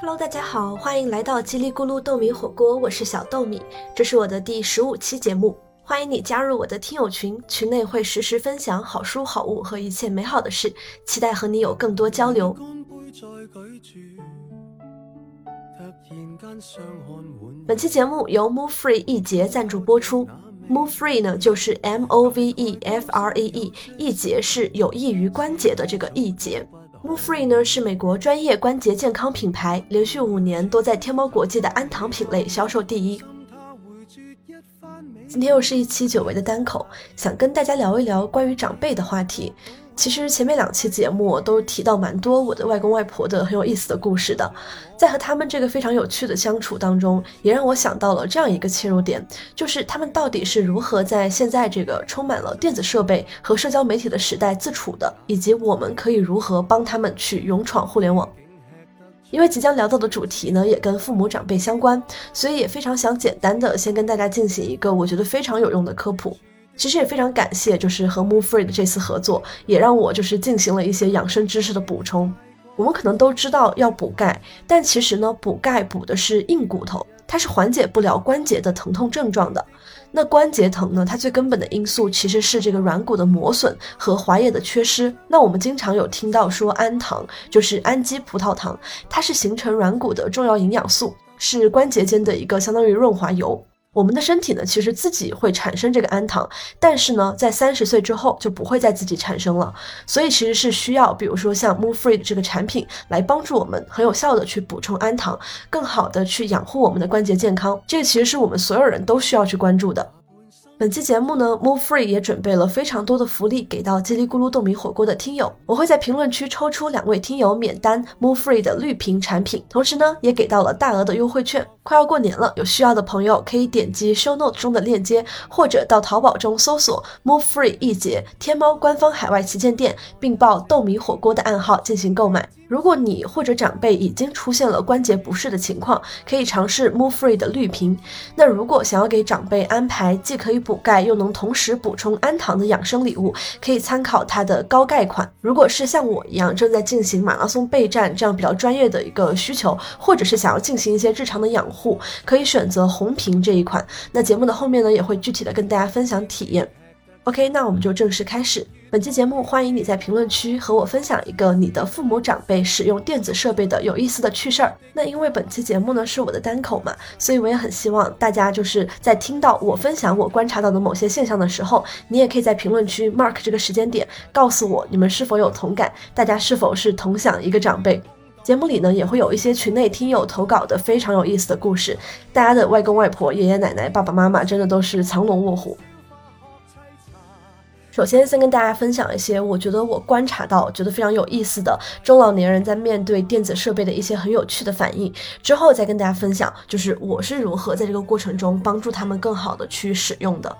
Hello，大家好，欢迎来到叽里咕噜豆米火锅，我是小豆米，这是我的第十五期节目，欢迎你加入我的听友群，群内会实时分享好书好物和一切美好的事，期待和你有更多交流。本期节目由 Move Free 一节赞助播出，Move Free 呢就是 M O V E F R E E，一节是有益于关节的这个一节。Move Free 呢是美国专业关节健康品牌，连续五年都在天猫国际的氨糖品类销售第一。今天又是一期久违的单口，想跟大家聊一聊关于长辈的话题。其实前面两期节目都提到蛮多我的外公外婆的很有意思的故事的，在和他们这个非常有趣的相处当中，也让我想到了这样一个切入点，就是他们到底是如何在现在这个充满了电子设备和社交媒体的时代自处的，以及我们可以如何帮他们去勇闯互联网。因为即将聊到的主题呢，也跟父母长辈相关，所以也非常想简单的先跟大家进行一个我觉得非常有用的科普。其实也非常感谢，就是和 Move Free 的这次合作，也让我就是进行了一些养生知识的补充。我们可能都知道要补钙，但其实呢，补钙补的是硬骨头，它是缓解不了关节的疼痛症状的。那关节疼呢，它最根本的因素其实是这个软骨的磨损和滑液的缺失。那我们经常有听到说氨糖，就是氨基葡萄糖，它是形成软骨的重要营养素，是关节间的一个相当于润滑油。我们的身体呢，其实自己会产生这个氨糖，但是呢，在三十岁之后就不会再自己产生了。所以其实是需要，比如说像 Move Free 这个产品来帮助我们很有效的去补充氨糖，更好的去养护我们的关节健康。这个其实是我们所有人都需要去关注的。本期节目呢，Move Free 也准备了非常多的福利给到叽里咕噜豆米火锅的听友，我会在评论区抽出两位听友免单 Move Free 的绿屏产品，同时呢，也给到了大额的优惠券。快要过年了，有需要的朋友可以点击 Show Note 中的链接，或者到淘宝中搜索 Move Free 易捷天猫官方海外旗舰店，并报豆米火锅的暗号进行购买。如果你或者长辈已经出现了关节不适的情况，可以尝试 Move Free 的绿瓶。那如果想要给长辈安排既可以补钙又能同时补充氨糖的养生礼物，可以参考它的高钙款。如果是像我一样正在进行马拉松备战这样比较专业的一个需求，或者是想要进行一些日常的养护，可以选择红瓶这一款。那节目的后面呢，也会具体的跟大家分享体验。OK，那我们就正式开始本期节目。欢迎你在评论区和我分享一个你的父母长辈使用电子设备的有意思的趣事儿。那因为本期节目呢是我的单口嘛，所以我也很希望大家就是在听到我分享我观察到的某些现象的时候，你也可以在评论区 mark 这个时间点，告诉我你们是否有同感，大家是否是同享一个长辈。节目里呢也会有一些群内听友投稿的非常有意思的故事，大家的外公外婆、爷爷奶奶、爸爸妈妈真的都是藏龙卧虎。首先，先跟大家分享一些我觉得我观察到、觉得非常有意思的中老年人在面对电子设备的一些很有趣的反应。之后再跟大家分享，就是我是如何在这个过程中帮助他们更好的去使用的。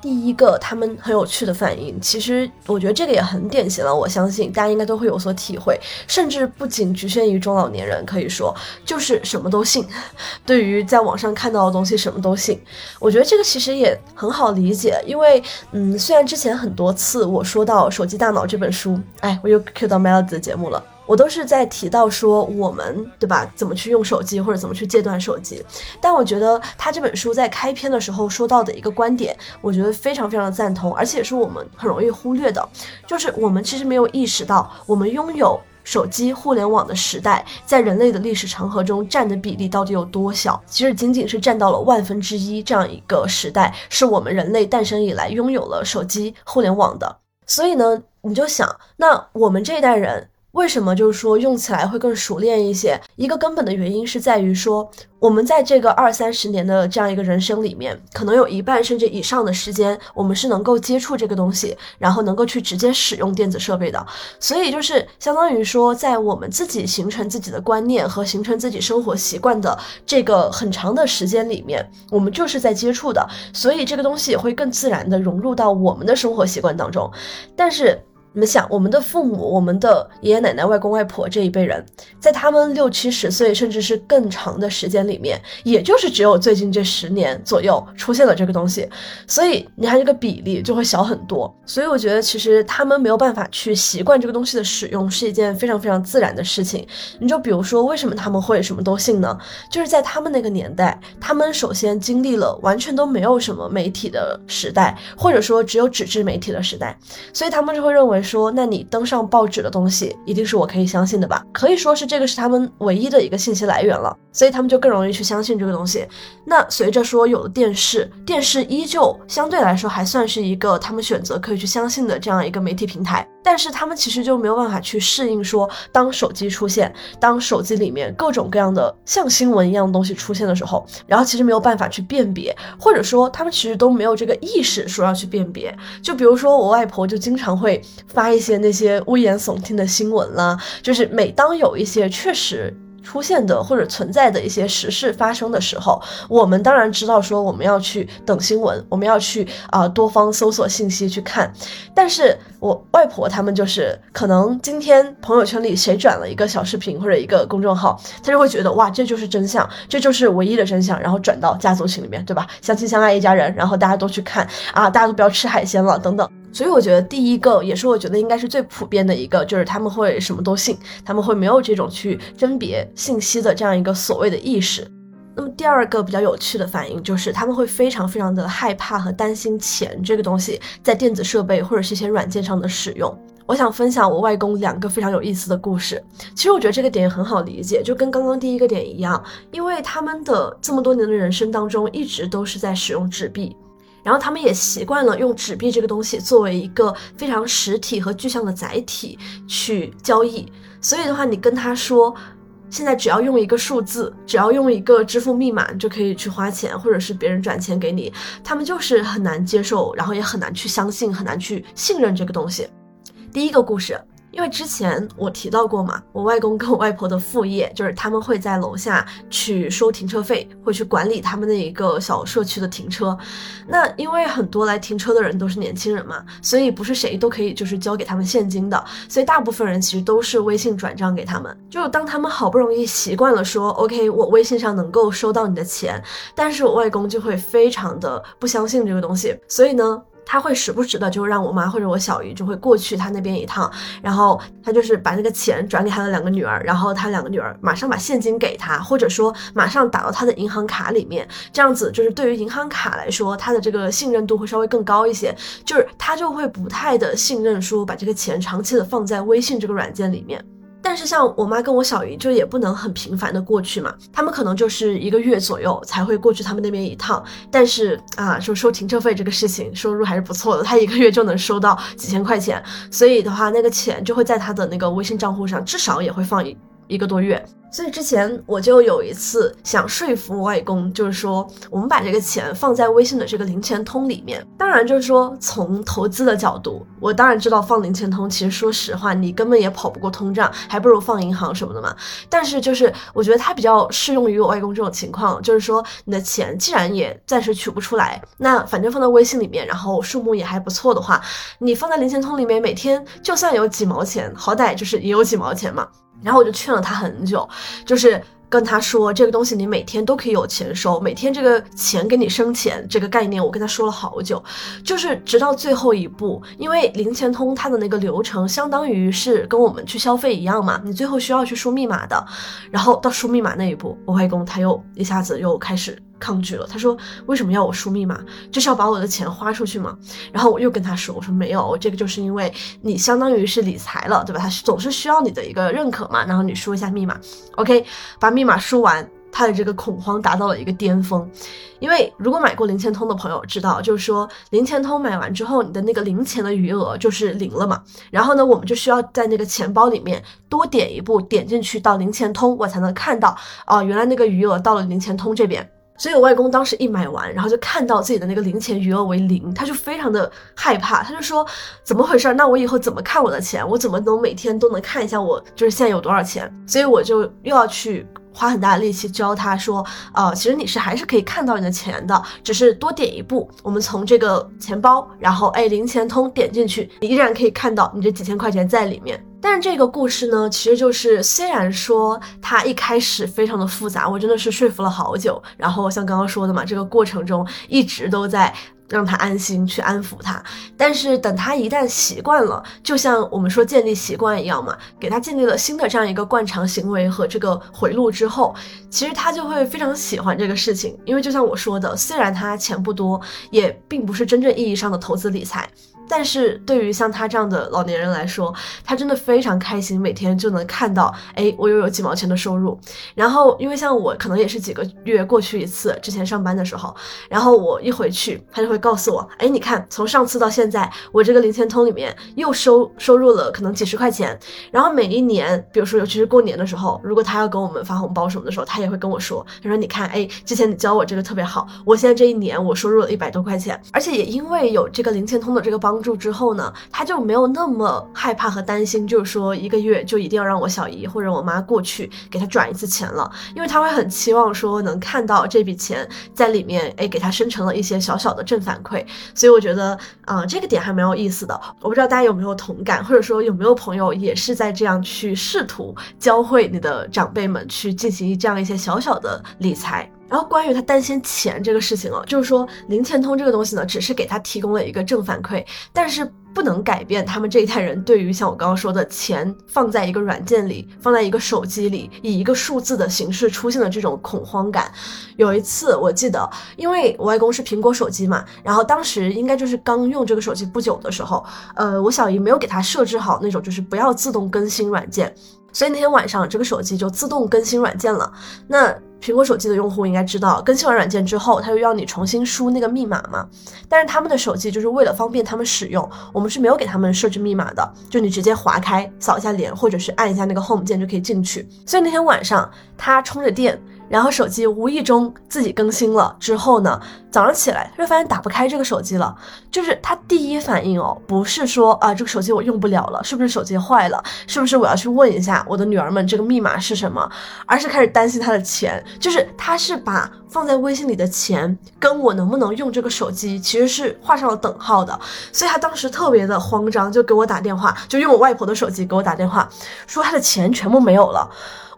第一个，他们很有趣的反应，其实我觉得这个也很典型了。我相信大家应该都会有所体会，甚至不仅局限于中老年人，可以说就是什么都信。对于在网上看到的东西，什么都信。我觉得这个其实也很好理解，因为嗯，虽然之前很多次我说到《手机大脑》这本书，哎，我又 cue 到 Melody 的节目了。我都是在提到说我们对吧，怎么去用手机或者怎么去戒断手机。但我觉得他这本书在开篇的时候说到的一个观点，我觉得非常非常的赞同，而且是我们很容易忽略的，就是我们其实没有意识到，我们拥有手机互联网的时代，在人类的历史长河中占的比例到底有多小？其实仅仅是占到了万分之一这样一个时代，是我们人类诞生以来拥有了手机互联网的。所以呢，你就想，那我们这一代人。为什么就是说用起来会更熟练一些？一个根本的原因是在于说，我们在这个二三十年的这样一个人生里面，可能有一半甚至以上的时间，我们是能够接触这个东西，然后能够去直接使用电子设备的。所以就是相当于说，在我们自己形成自己的观念和形成自己生活习惯的这个很长的时间里面，我们就是在接触的，所以这个东西也会更自然的融入到我们的生活习惯当中。但是。你们想，我们的父母、我们的爷爷奶奶、外公外婆这一辈人，在他们六七十岁甚至是更长的时间里面，也就是只有最近这十年左右出现了这个东西，所以你看这个比例就会小很多。所以我觉得其实他们没有办法去习惯这个东西的使用，是一件非常非常自然的事情。你就比如说，为什么他们会什么都信呢？就是在他们那个年代，他们首先经历了完全都没有什么媒体的时代，或者说只有纸质媒体的时代，所以他们就会认为。说，那你登上报纸的东西，一定是我可以相信的吧？可以说是这个是他们唯一的一个信息来源了，所以他们就更容易去相信这个东西。那随着说有了电视，电视依旧相对来说还算是一个他们选择可以去相信的这样一个媒体平台。但是他们其实就没有办法去适应，说当手机出现，当手机里面各种各样的像新闻一样的东西出现的时候，然后其实没有办法去辨别，或者说他们其实都没有这个意识说要去辨别。就比如说我外婆就经常会发一些那些危言耸听的新闻啦，就是每当有一些确实。出现的或者存在的一些时事发生的时候，我们当然知道说我们要去等新闻，我们要去啊多方搜索信息去看。但是我外婆他们就是可能今天朋友圈里谁转了一个小视频或者一个公众号，他就会觉得哇这就是真相，这就是唯一的真相，然后转到家族群里面，对吧？相亲相爱一家人，然后大家都去看啊，大家都不要吃海鲜了等等。所以我觉得第一个也是我觉得应该是最普遍的一个，就是他们会什么都信，他们会没有这种去甄别信息的这样一个所谓的意识。那么第二个比较有趣的反应就是他们会非常非常的害怕和担心钱这个东西在电子设备或者是一些软件上的使用。我想分享我外公两个非常有意思的故事。其实我觉得这个点也很好理解，就跟刚刚第一个点一样，因为他们的这么多年的人生当中一直都是在使用纸币。然后他们也习惯了用纸币这个东西作为一个非常实体和具象的载体去交易，所以的话，你跟他说，现在只要用一个数字，只要用一个支付密码就可以去花钱，或者是别人转钱给你，他们就是很难接受，然后也很难去相信，很难去信任这个东西。第一个故事。因为之前我提到过嘛，我外公跟我外婆的副业就是他们会在楼下去收停车费，会去管理他们那一个小社区的停车。那因为很多来停车的人都是年轻人嘛，所以不是谁都可以就是交给他们现金的，所以大部分人其实都是微信转账给他们。就当他们好不容易习惯了说 OK，我微信上能够收到你的钱，但是我外公就会非常的不相信这个东西，所以呢。他会时不时的就让我妈或者我小姨就会过去他那边一趟，然后他就是把那个钱转给他的两个女儿，然后他两个女儿马上把现金给他，或者说马上打到他的银行卡里面，这样子就是对于银行卡来说，他的这个信任度会稍微更高一些，就是他就会不太的信任说把这个钱长期的放在微信这个软件里面。但是像我妈跟我小姨就也不能很频繁的过去嘛，他们可能就是一个月左右才会过去他们那边一趟。但是啊，就收停车费这个事情收入还是不错的，他一个月就能收到几千块钱，所以的话那个钱就会在他的那个微信账户上，至少也会放一一个多月。所以之前我就有一次想说服我外公，就是说我们把这个钱放在微信的这个零钱通里面。当然，就是说从投资的角度，我当然知道放零钱通，其实说实话，你根本也跑不过通胀，还不如放银行什么的嘛。但是就是我觉得它比较适用于我外公这种情况，就是说你的钱既然也暂时取不出来，那反正放在微信里面，然后数目也还不错的话，你放在零钱通里面，每天就算有几毛钱，好歹就是也有几毛钱嘛。然后我就劝了他很久，就是跟他说这个东西你每天都可以有钱收，每天这个钱给你生钱这个概念，我跟他说了好久，就是直到最后一步，因为零钱通它的那个流程相当于是跟我们去消费一样嘛，你最后需要去输密码的，然后到输密码那一步，我外公他又一下子又开始。抗拒了，他说：“为什么要我输密码？就是要把我的钱花出去吗？”然后我又跟他说：“我说没有，这个就是因为你相当于是理财了，对吧？他总是需要你的一个认可嘛。然后你输一下密码，OK，把密码输完，他的这个恐慌达到了一个巅峰。因为如果买过零钱通的朋友知道，就是说零钱通买完之后，你的那个零钱的余额就是零了嘛。然后呢，我们就需要在那个钱包里面多点一步，点进去到零钱通，我才能看到哦，原来那个余额到了零钱通这边。”所以我外公当时一买完，然后就看到自己的那个零钱余额为零，他就非常的害怕，他就说怎么回事？那我以后怎么看我的钱？我怎么能每天都能看一下我就是现在有多少钱？所以我就又要去。花很大的力气教他说，呃，其实你是还是可以看到你的钱的，只是多点一步，我们从这个钱包，然后哎，零钱通点进去，你依然可以看到你这几千块钱在里面。但是这个故事呢，其实就是虽然说它一开始非常的复杂，我真的是说服了好久，然后像刚刚说的嘛，这个过程中一直都在。让他安心去安抚他，但是等他一旦习惯了，就像我们说建立习惯一样嘛，给他建立了新的这样一个惯常行为和这个回路之后，其实他就会非常喜欢这个事情，因为就像我说的，虽然他钱不多，也并不是真正意义上的投资理财。但是对于像他这样的老年人来说，他真的非常开心，每天就能看到，哎，我又有几毛钱的收入。然后，因为像我可能也是几个月过去一次，之前上班的时候，然后我一回去，他就会告诉我，哎，你看，从上次到现在，我这个零钱通里面又收收入了可能几十块钱。然后每一年，比如说尤其是过年的时候，如果他要给我们发红包什么的时候，他也会跟我说，他说你看，哎，之前你教我这个特别好，我现在这一年我收入了一百多块钱，而且也因为有这个零钱通的这个帮。助之后呢，他就没有那么害怕和担心，就是说一个月就一定要让我小姨或者我妈过去给他转一次钱了，因为他会很期望说能看到这笔钱在里面，哎，给他生成了一些小小的正反馈。所以我觉得啊，这个点还蛮有意思的。我不知道大家有没有同感，或者说有没有朋友也是在这样去试图教会你的长辈们去进行这样一些小小的理财。然后关于他担心钱这个事情啊，就是说零钱通这个东西呢，只是给他提供了一个正反馈，但是不能改变他们这一代人对于像我刚刚说的钱放在一个软件里，放在一个手机里，以一个数字的形式出现的这种恐慌感。有一次我记得，因为我外公是苹果手机嘛，然后当时应该就是刚用这个手机不久的时候，呃，我小姨没有给他设置好那种就是不要自动更新软件，所以那天晚上这个手机就自动更新软件了。那苹果手机的用户应该知道，更新完软件之后，它又要你重新输那个密码嘛。但是他们的手机就是为了方便他们使用，我们是没有给他们设置密码的，就你直接划开，扫一下脸，或者是按一下那个 Home 键就可以进去。所以那天晚上，他充着电。然后手机无意中自己更新了之后呢，早上起来就发现打不开这个手机了。就是他第一反应哦，不是说啊这个手机我用不了了，是不是手机坏了，是不是我要去问一下我的女儿们这个密码是什么，而是开始担心他的钱。就是他是把放在微信里的钱跟我能不能用这个手机其实是画上了等号的，所以他当时特别的慌张，就给我打电话，就用我外婆的手机给我打电话，说他的钱全部没有了。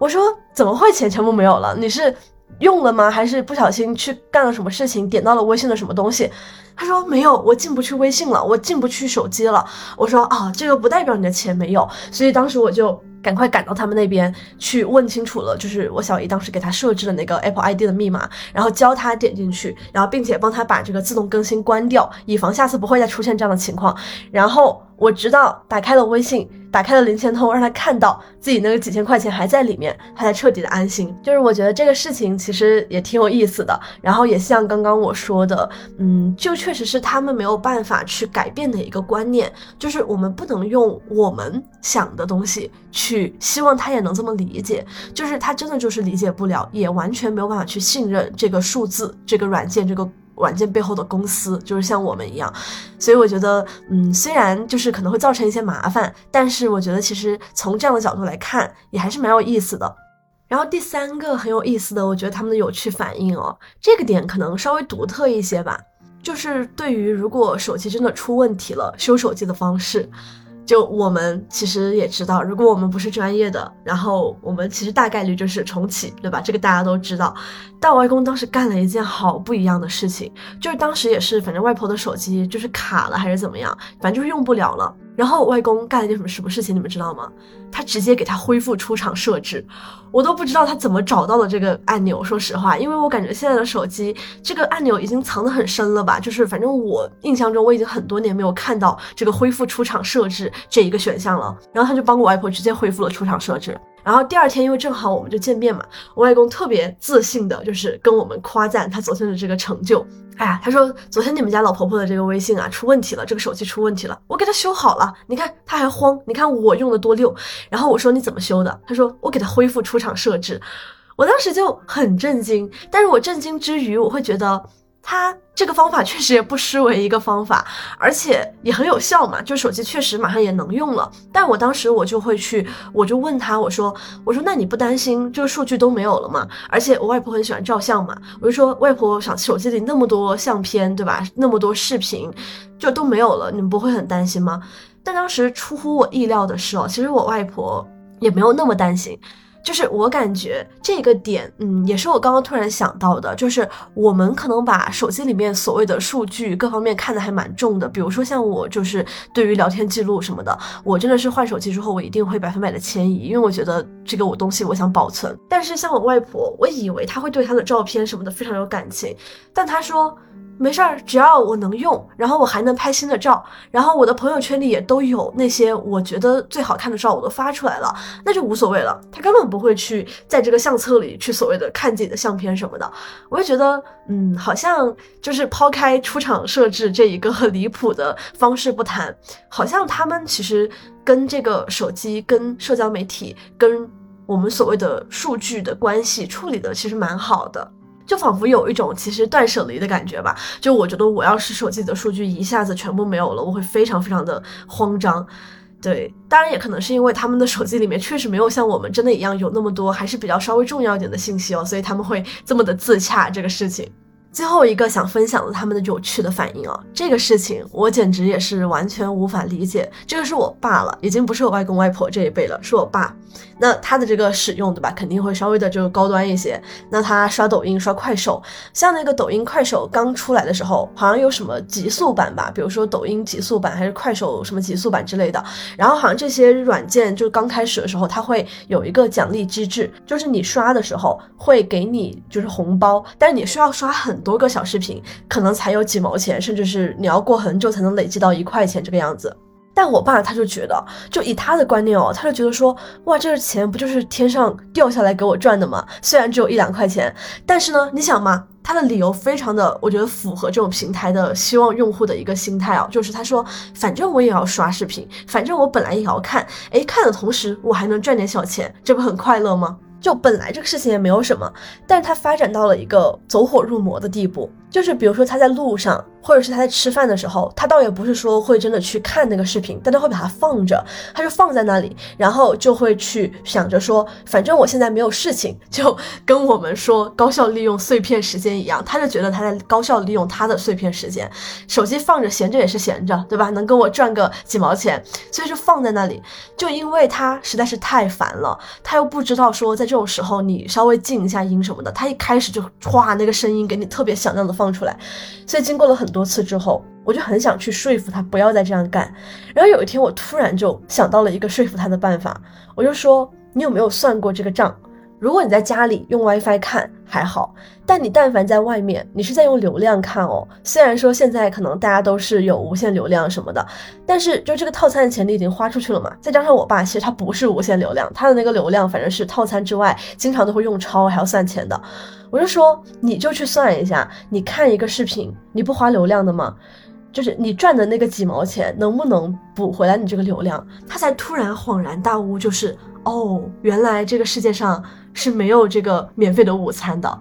我说怎么会钱全部没有了？你是用了吗？还是不小心去干了什么事情，点到了微信的什么东西？他说没有，我进不去微信了，我进不去手机了。我说啊，这个不代表你的钱没有。所以当时我就赶快赶到他们那边去问清楚了，就是我小姨当时给他设置的那个 Apple ID 的密码，然后教他点进去，然后并且帮他把这个自动更新关掉，以防下次不会再出现这样的情况。然后我直到打开了微信。打开了零钱通，让他看到自己那个几千块钱还在里面，他才彻底的安心。就是我觉得这个事情其实也挺有意思的，然后也像刚刚我说的，嗯，就确实是他们没有办法去改变的一个观念，就是我们不能用我们想的东西去去希望他也能这么理解，就是他真的就是理解不了，也完全没有办法去信任这个数字、这个软件、这个。软件背后的公司就是像我们一样，所以我觉得，嗯，虽然就是可能会造成一些麻烦，但是我觉得其实从这样的角度来看，也还是蛮有意思的。然后第三个很有意思的，我觉得他们的有趣反应哦，这个点可能稍微独特一些吧，就是对于如果手机真的出问题了，修手机的方式。就我们其实也知道，如果我们不是专业的，然后我们其实大概率就是重启，对吧？这个大家都知道。但我外公当时干了一件好不一样的事情，就是当时也是，反正外婆的手机就是卡了还是怎么样，反正就是用不了了。然后外公干了一件什么什么事情，你们知道吗？他直接给他恢复出厂设置，我都不知道他怎么找到了这个按钮。说实话，因为我感觉现在的手机这个按钮已经藏得很深了吧？就是反正我印象中，我已经很多年没有看到这个恢复出厂设置这一个选项了。然后他就帮我外婆直接恢复了出厂设置。然后第二天，因为正好我们就见面嘛，我外公特别自信的，就是跟我们夸赞他昨天的这个成就。哎呀，他说昨天你们家老婆婆的这个微信啊出问题了，这个手机出问题了，我给他修好了。你看他还慌，你看我用的多溜。然后我说你怎么修的？他说我给他恢复出厂设置。我当时就很震惊，但是我震惊之余，我会觉得。它这个方法确实也不失为一个方法，而且也很有效嘛。就手机确实马上也能用了。但我当时我就会去，我就问他，我说，我说那你不担心这个数据都没有了吗？而且我外婆很喜欢照相嘛，我就说外婆想手机里那么多相片，对吧？那么多视频，就都没有了，你们不会很担心吗？但当时出乎我意料的是哦，其实我外婆也没有那么担心。就是我感觉这个点，嗯，也是我刚刚突然想到的，就是我们可能把手机里面所谓的数据各方面看得还蛮重的，比如说像我就是对于聊天记录什么的，我真的是换手机之后，我一定会百分百的迁移，因为我觉得这个我东西我想保存。但是像我外婆，我以为她会对她的照片什么的非常有感情，但她说。没事儿，只要我能用，然后我还能拍新的照，然后我的朋友圈里也都有那些我觉得最好看的照，我都发出来了，那就无所谓了。他根本不会去在这个相册里去所谓的看自己的相片什么的。我就觉得，嗯，好像就是抛开出厂设置这一个很离谱的方式不谈，好像他们其实跟这个手机、跟社交媒体、跟我们所谓的数据的关系处理的其实蛮好的。就仿佛有一种其实断舍离的感觉吧。就我觉得，我要是手机里的数据一下子全部没有了，我会非常非常的慌张。对，当然也可能是因为他们的手机里面确实没有像我们真的一样有那么多还是比较稍微重要一点的信息哦，所以他们会这么的自洽这个事情。最后一个想分享的他们的有趣的反应啊，这个事情我简直也是完全无法理解。这个是我爸了，已经不是我外公外婆这一辈了，是我爸。那他的这个使用，对吧？肯定会稍微的就高端一些。那他刷抖音、刷快手，像那个抖音、快手刚出来的时候，好像有什么极速版吧？比如说抖音极速版，还是快手什么极速版之类的。然后好像这些软件就刚开始的时候，它会有一个奖励机制，就是你刷的时候会给你就是红包，但是你需要刷很多个小视频，可能才有几毛钱，甚至是你要过很久才能累积到一块钱这个样子。但我爸他就觉得，就以他的观念哦，他就觉得说，哇，这个钱不就是天上掉下来给我赚的吗？虽然只有一两块钱，但是呢，你想嘛，他的理由非常的，我觉得符合这种平台的希望用户的一个心态哦，就是他说，反正我也要刷视频，反正我本来也要看，哎，看的同时我还能赚点小钱，这不很快乐吗？就本来这个事情也没有什么，但是它发展到了一个走火入魔的地步。就是比如说他在路上，或者是他在吃饭的时候，他倒也不是说会真的去看那个视频，但他会把它放着，他就放在那里，然后就会去想着说，反正我现在没有事情，就跟我们说高效利用碎片时间一样，他就觉得他在高效利用他的碎片时间，手机放着闲着也是闲着，对吧？能跟我赚个几毛钱，所以就放在那里。就因为他实在是太烦了，他又不知道说在这种时候你稍微静一下音什么的，他一开始就哗那个声音给你特别响亮的放。放出来，所以经过了很多次之后，我就很想去说服他不要再这样干。然后有一天，我突然就想到了一个说服他的办法，我就说：“你有没有算过这个账？如果你在家里用 WiFi 看还好，但你但凡在外面，你是在用流量看哦。虽然说现在可能大家都是有无限流量什么的，但是就这个套餐的钱你已经花出去了嘛。再加上我爸其实他不是无限流量，他的那个流量反正是套餐之外，经常都会用超，还要算钱的。”我就说，你就去算一下，你看一个视频，你不花流量的吗？就是你赚的那个几毛钱，能不能补回来你这个流量？他才突然恍然大悟，就是哦，原来这个世界上是没有这个免费的午餐的。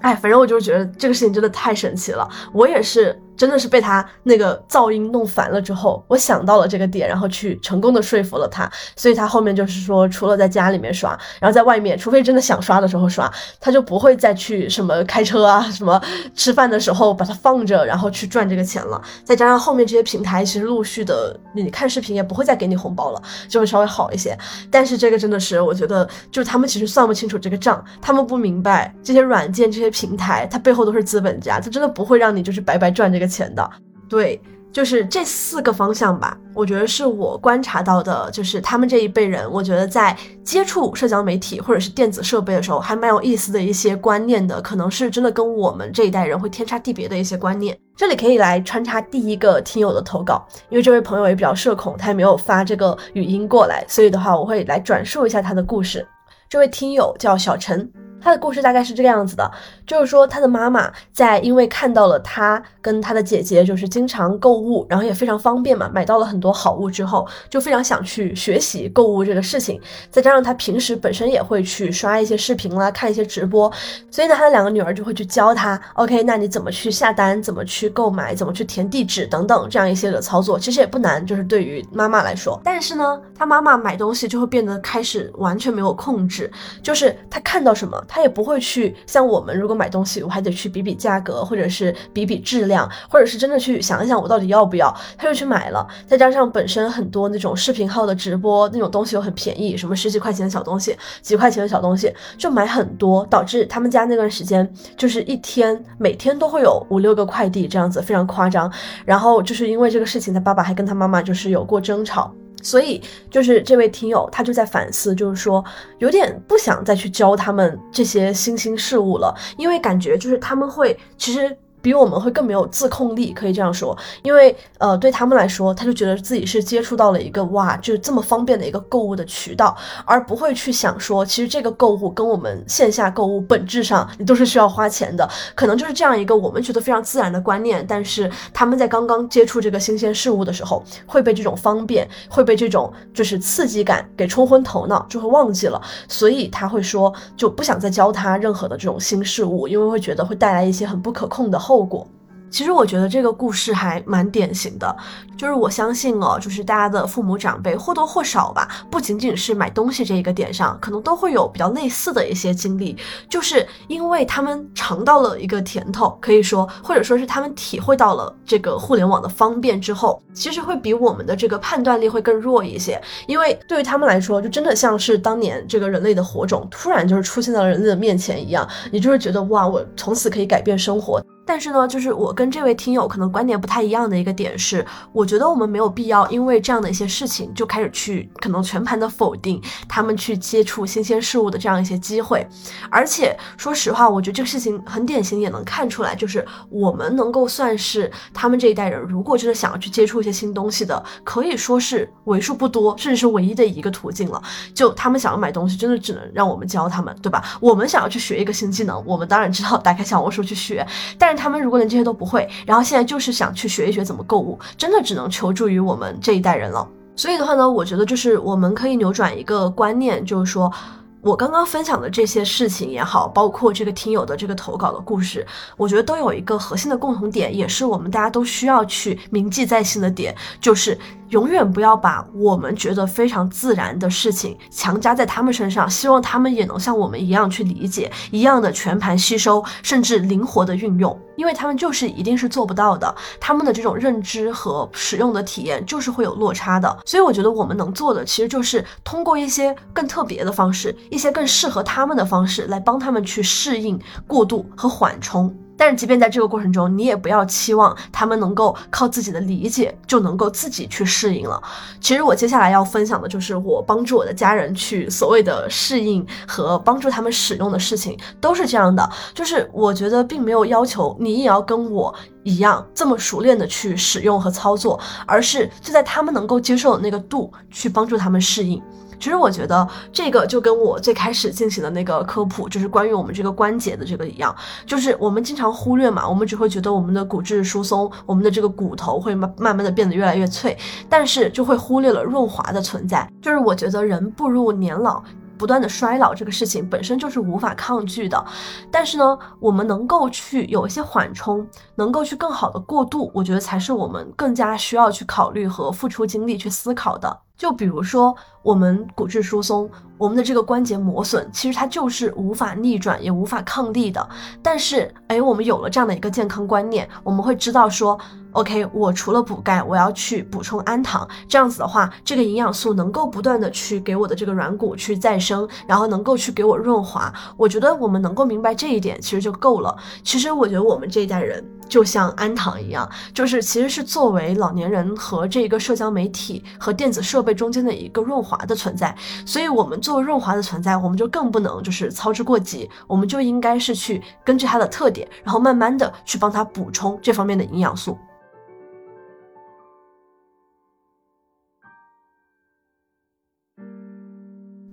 哎，反正我就觉得这个事情真的太神奇了，我也是。真的是被他那个噪音弄烦了之后，我想到了这个点，然后去成功的说服了他。所以他后面就是说，除了在家里面刷，然后在外面，除非真的想刷的时候刷，他就不会再去什么开车啊，什么吃饭的时候把它放着，然后去赚这个钱了。再加上后面这些平台其实陆续的，你看视频也不会再给你红包了，就会稍微好一些。但是这个真的是，我觉得就是他们其实算不清楚这个账，他们不明白这些软件、这些平台，它背后都是资本家，它真的不会让你就是白白赚这个。钱的，对，就是这四个方向吧。我觉得是我观察到的，就是他们这一辈人，我觉得在接触社交媒体或者是电子设备的时候，还蛮有意思的一些观念的，可能是真的跟我们这一代人会天差地别的一些观念。这里可以来穿插第一个听友的投稿，因为这位朋友也比较社恐，他也没有发这个语音过来，所以的话，我会来转述一下他的故事。这位听友叫小陈。他的故事大概是这个样子的，就是说他的妈妈在因为看到了他跟他的姐姐就是经常购物，然后也非常方便嘛，买到了很多好物之后，就非常想去学习购物这个事情。再加上他平时本身也会去刷一些视频啦，看一些直播，所以呢，他的两个女儿就会去教他。OK，那你怎么去下单？怎么去购买？怎么去填地址等等这样一些的操作，其实也不难，就是对于妈妈来说。但是呢，他妈妈买东西就会变得开始完全没有控制，就是他看到什么。他也不会去像我们，如果买东西，我还得去比比价格，或者是比比质量，或者是真的去想一想我到底要不要，他就去买了。再加上本身很多那种视频号的直播那种东西又很便宜，什么十几块钱的小东西，几块钱的小东西就买很多，导致他们家那段时间就是一天每天都会有五六个快递这样子，非常夸张。然后就是因为这个事情，他爸爸还跟他妈妈就是有过争吵。所以，就是这位听友，他就在反思，就是说，有点不想再去教他们这些新兴事物了，因为感觉就是他们会，其实。比我们会更没有自控力，可以这样说，因为呃，对他们来说，他就觉得自己是接触到了一个哇，就这么方便的一个购物的渠道，而不会去想说，其实这个购物跟我们线下购物本质上你都是需要花钱的，可能就是这样一个我们觉得非常自然的观念，但是他们在刚刚接触这个新鲜事物的时候，会被这种方便，会被这种就是刺激感给冲昏头脑，就会忘记了，所以他会说就不想再教他任何的这种新事物，因为会觉得会带来一些很不可控的后。后果，其实我觉得这个故事还蛮典型的，就是我相信哦，就是大家的父母长辈或多或少吧，不仅仅是买东西这一个点上，可能都会有比较类似的一些经历，就是因为他们尝到了一个甜头，可以说，或者说是他们体会到了这个互联网的方便之后，其实会比我们的这个判断力会更弱一些，因为对于他们来说，就真的像是当年这个人类的火种突然就是出现在了人类的面前一样，你就是觉得哇，我从此可以改变生活。但是呢，就是我跟这位听友可能观点不太一样的一个点是，我觉得我们没有必要因为这样的一些事情就开始去可能全盘的否定他们去接触新鲜事物的这样一些机会。而且说实话，我觉得这个事情很典型，也能看出来，就是我们能够算是他们这一代人，如果真的想要去接触一些新东西的，可以说是为数不多，甚至是唯一的一个途径了。就他们想要买东西，真的只能让我们教他们，对吧？我们想要去学一个新技能，我们当然知道打开小红书去学，但他们如果连这些都不会，然后现在就是想去学一学怎么购物，真的只能求助于我们这一代人了。所以的话呢，我觉得就是我们可以扭转一个观念，就是说我刚刚分享的这些事情也好，包括这个听友的这个投稿的故事，我觉得都有一个核心的共同点，也是我们大家都需要去铭记在心的点，就是。永远不要把我们觉得非常自然的事情强加在他们身上，希望他们也能像我们一样去理解，一样的全盘吸收，甚至灵活的运用，因为他们就是一定是做不到的，他们的这种认知和使用的体验就是会有落差的。所以我觉得我们能做的，其实就是通过一些更特别的方式，一些更适合他们的方式，来帮他们去适应、过渡和缓冲。但是，即便在这个过程中，你也不要期望他们能够靠自己的理解就能够自己去适应了。其实，我接下来要分享的就是我帮助我的家人去所谓的适应和帮助他们使用的事情，都是这样的。就是我觉得并没有要求你也要跟我一样这么熟练的去使用和操作，而是就在他们能够接受的那个度去帮助他们适应。其实我觉得这个就跟我最开始进行的那个科普，就是关于我们这个关节的这个一样，就是我们经常忽略嘛，我们只会觉得我们的骨质疏松，我们的这个骨头会慢慢慢的变得越来越脆，但是就会忽略了润滑的存在。就是我觉得人步入年老。不断的衰老这个事情本身就是无法抗拒的，但是呢，我们能够去有一些缓冲，能够去更好的过渡，我觉得才是我们更加需要去考虑和付出精力去思考的。就比如说我们骨质疏松，我们的这个关节磨损，其实它就是无法逆转也无法抗力的。但是，哎，我们有了这样的一个健康观念，我们会知道说。OK，我除了补钙，我要去补充氨糖。这样子的话，这个营养素能够不断的去给我的这个软骨去再生，然后能够去给我润滑。我觉得我们能够明白这一点，其实就够了。其实我觉得我们这一代人就像氨糖一样，就是其实是作为老年人和这个社交媒体和电子设备中间的一个润滑的存在。所以，我们作为润滑的存在，我们就更不能就是操之过急。我们就应该是去根据它的特点，然后慢慢的去帮它补充这方面的营养素。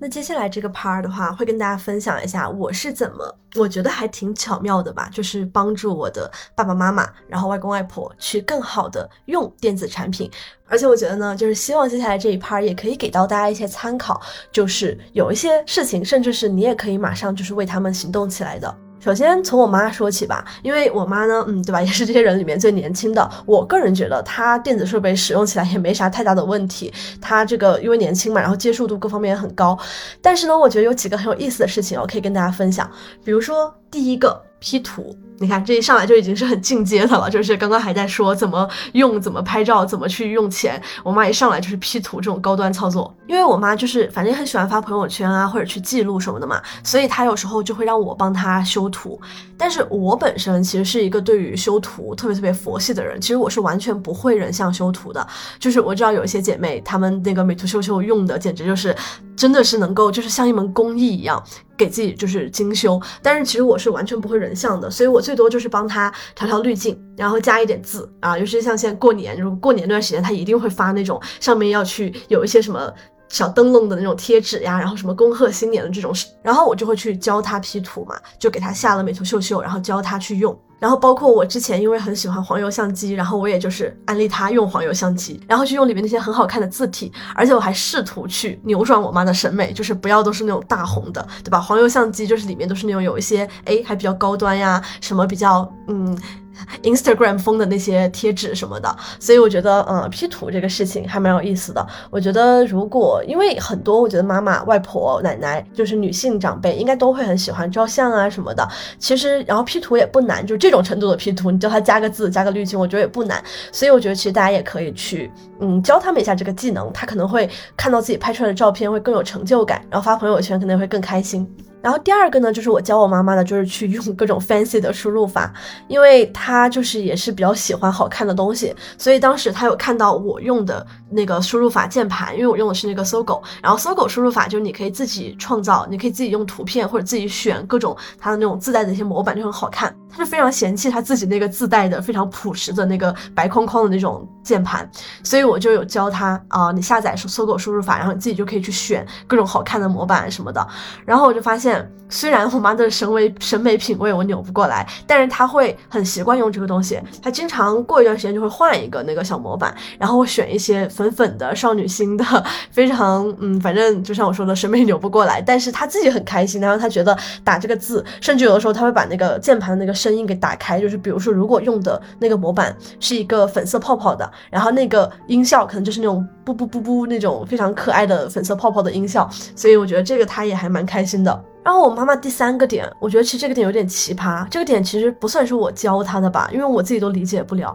那接下来这个 part 的话，会跟大家分享一下我是怎么，我觉得还挺巧妙的吧，就是帮助我的爸爸妈妈，然后外公外婆去更好的用电子产品。而且我觉得呢，就是希望接下来这一 part 也可以给到大家一些参考，就是有一些事情，甚至是你也可以马上就是为他们行动起来的。首先从我妈说起吧，因为我妈呢，嗯，对吧，也是这些人里面最年轻的。我个人觉得她电子设备使用起来也没啥太大的问题。她这个因为年轻嘛，然后接受度各方面也很高。但是呢，我觉得有几个很有意思的事情，我可以跟大家分享。比如说第一个。P 图，你看这一上来就已经是很进阶的了，就是刚刚还在说怎么用、怎么拍照、怎么去用钱，我妈一上来就是 P 图这种高端操作。因为我妈就是反正很喜欢发朋友圈啊，或者去记录什么的嘛，所以她有时候就会让我帮她修图。但是我本身其实是一个对于修图特别特别佛系的人，其实我是完全不会人像修图的。就是我知道有一些姐妹她们那个美图秀秀用的简直就是真的是能够就是像一门工艺一样。给自己就是精修，但是其实我是完全不会人像的，所以我最多就是帮他调调滤镜，然后加一点字啊，尤其像现在过年，如果过年那段时间，他一定会发那种上面要去有一些什么小灯笼的那种贴纸呀，然后什么恭贺新年的这种，然后我就会去教他 P 图嘛，就给他下了美图秀秀，然后教他去用。然后包括我之前因为很喜欢黄油相机，然后我也就是安利他用黄油相机，然后去用里面那些很好看的字体，而且我还试图去扭转我妈的审美，就是不要都是那种大红的，对吧？黄油相机就是里面都是那种有一些哎还比较高端呀，什么比较嗯。Instagram 风的那些贴纸什么的，所以我觉得，嗯，P 图这个事情还蛮有意思的。我觉得，如果因为很多，我觉得妈妈、外婆、奶奶，就是女性长辈，应该都会很喜欢照相啊什么的。其实，然后 P 图也不难，就这种程度的 P 图，你叫他加个字、加个滤镜，我觉得也不难。所以，我觉得其实大家也可以去，嗯，教他们一下这个技能，他可能会看到自己拍出来的照片会更有成就感，然后发朋友圈可能会更开心。然后第二个呢，就是我教我妈妈的，就是去用各种 fancy 的输入法，因为她就是也是比较喜欢好看的东西，所以当时她有看到我用的那个输入法键盘，因为我用的是那个搜狗，然后搜狗输入法就是你可以自己创造，你可以自己用图片或者自己选各种它的那种自带的一些模板，就很好看。她是非常嫌弃她自己那个自带的非常朴实的那个白框框的那种键盘，所以我就有教她啊，你下载搜狗输入法，然后你自己就可以去选各种好看的模板什么的，然后我就发现。虽然我妈的审美审美品味我扭不过来，但是她会很习惯用这个东西。她经常过一段时间就会换一个那个小模板，然后我选一些粉粉的少女心的，非常嗯，反正就像我说的，审美扭不过来。但是她自己很开心，然后她觉得打这个字，甚至有的时候她会把那个键盘的那个声音给打开，就是比如说如果用的那个模板是一个粉色泡泡的，然后那个音效可能就是那种不不不不那种非常可爱的粉色泡泡的音效，所以我觉得这个他也还蛮开心的。然后我妈妈第三个点，我觉得其实这个点有点奇葩。这个点其实不算是我教她的吧，因为我自己都理解不了。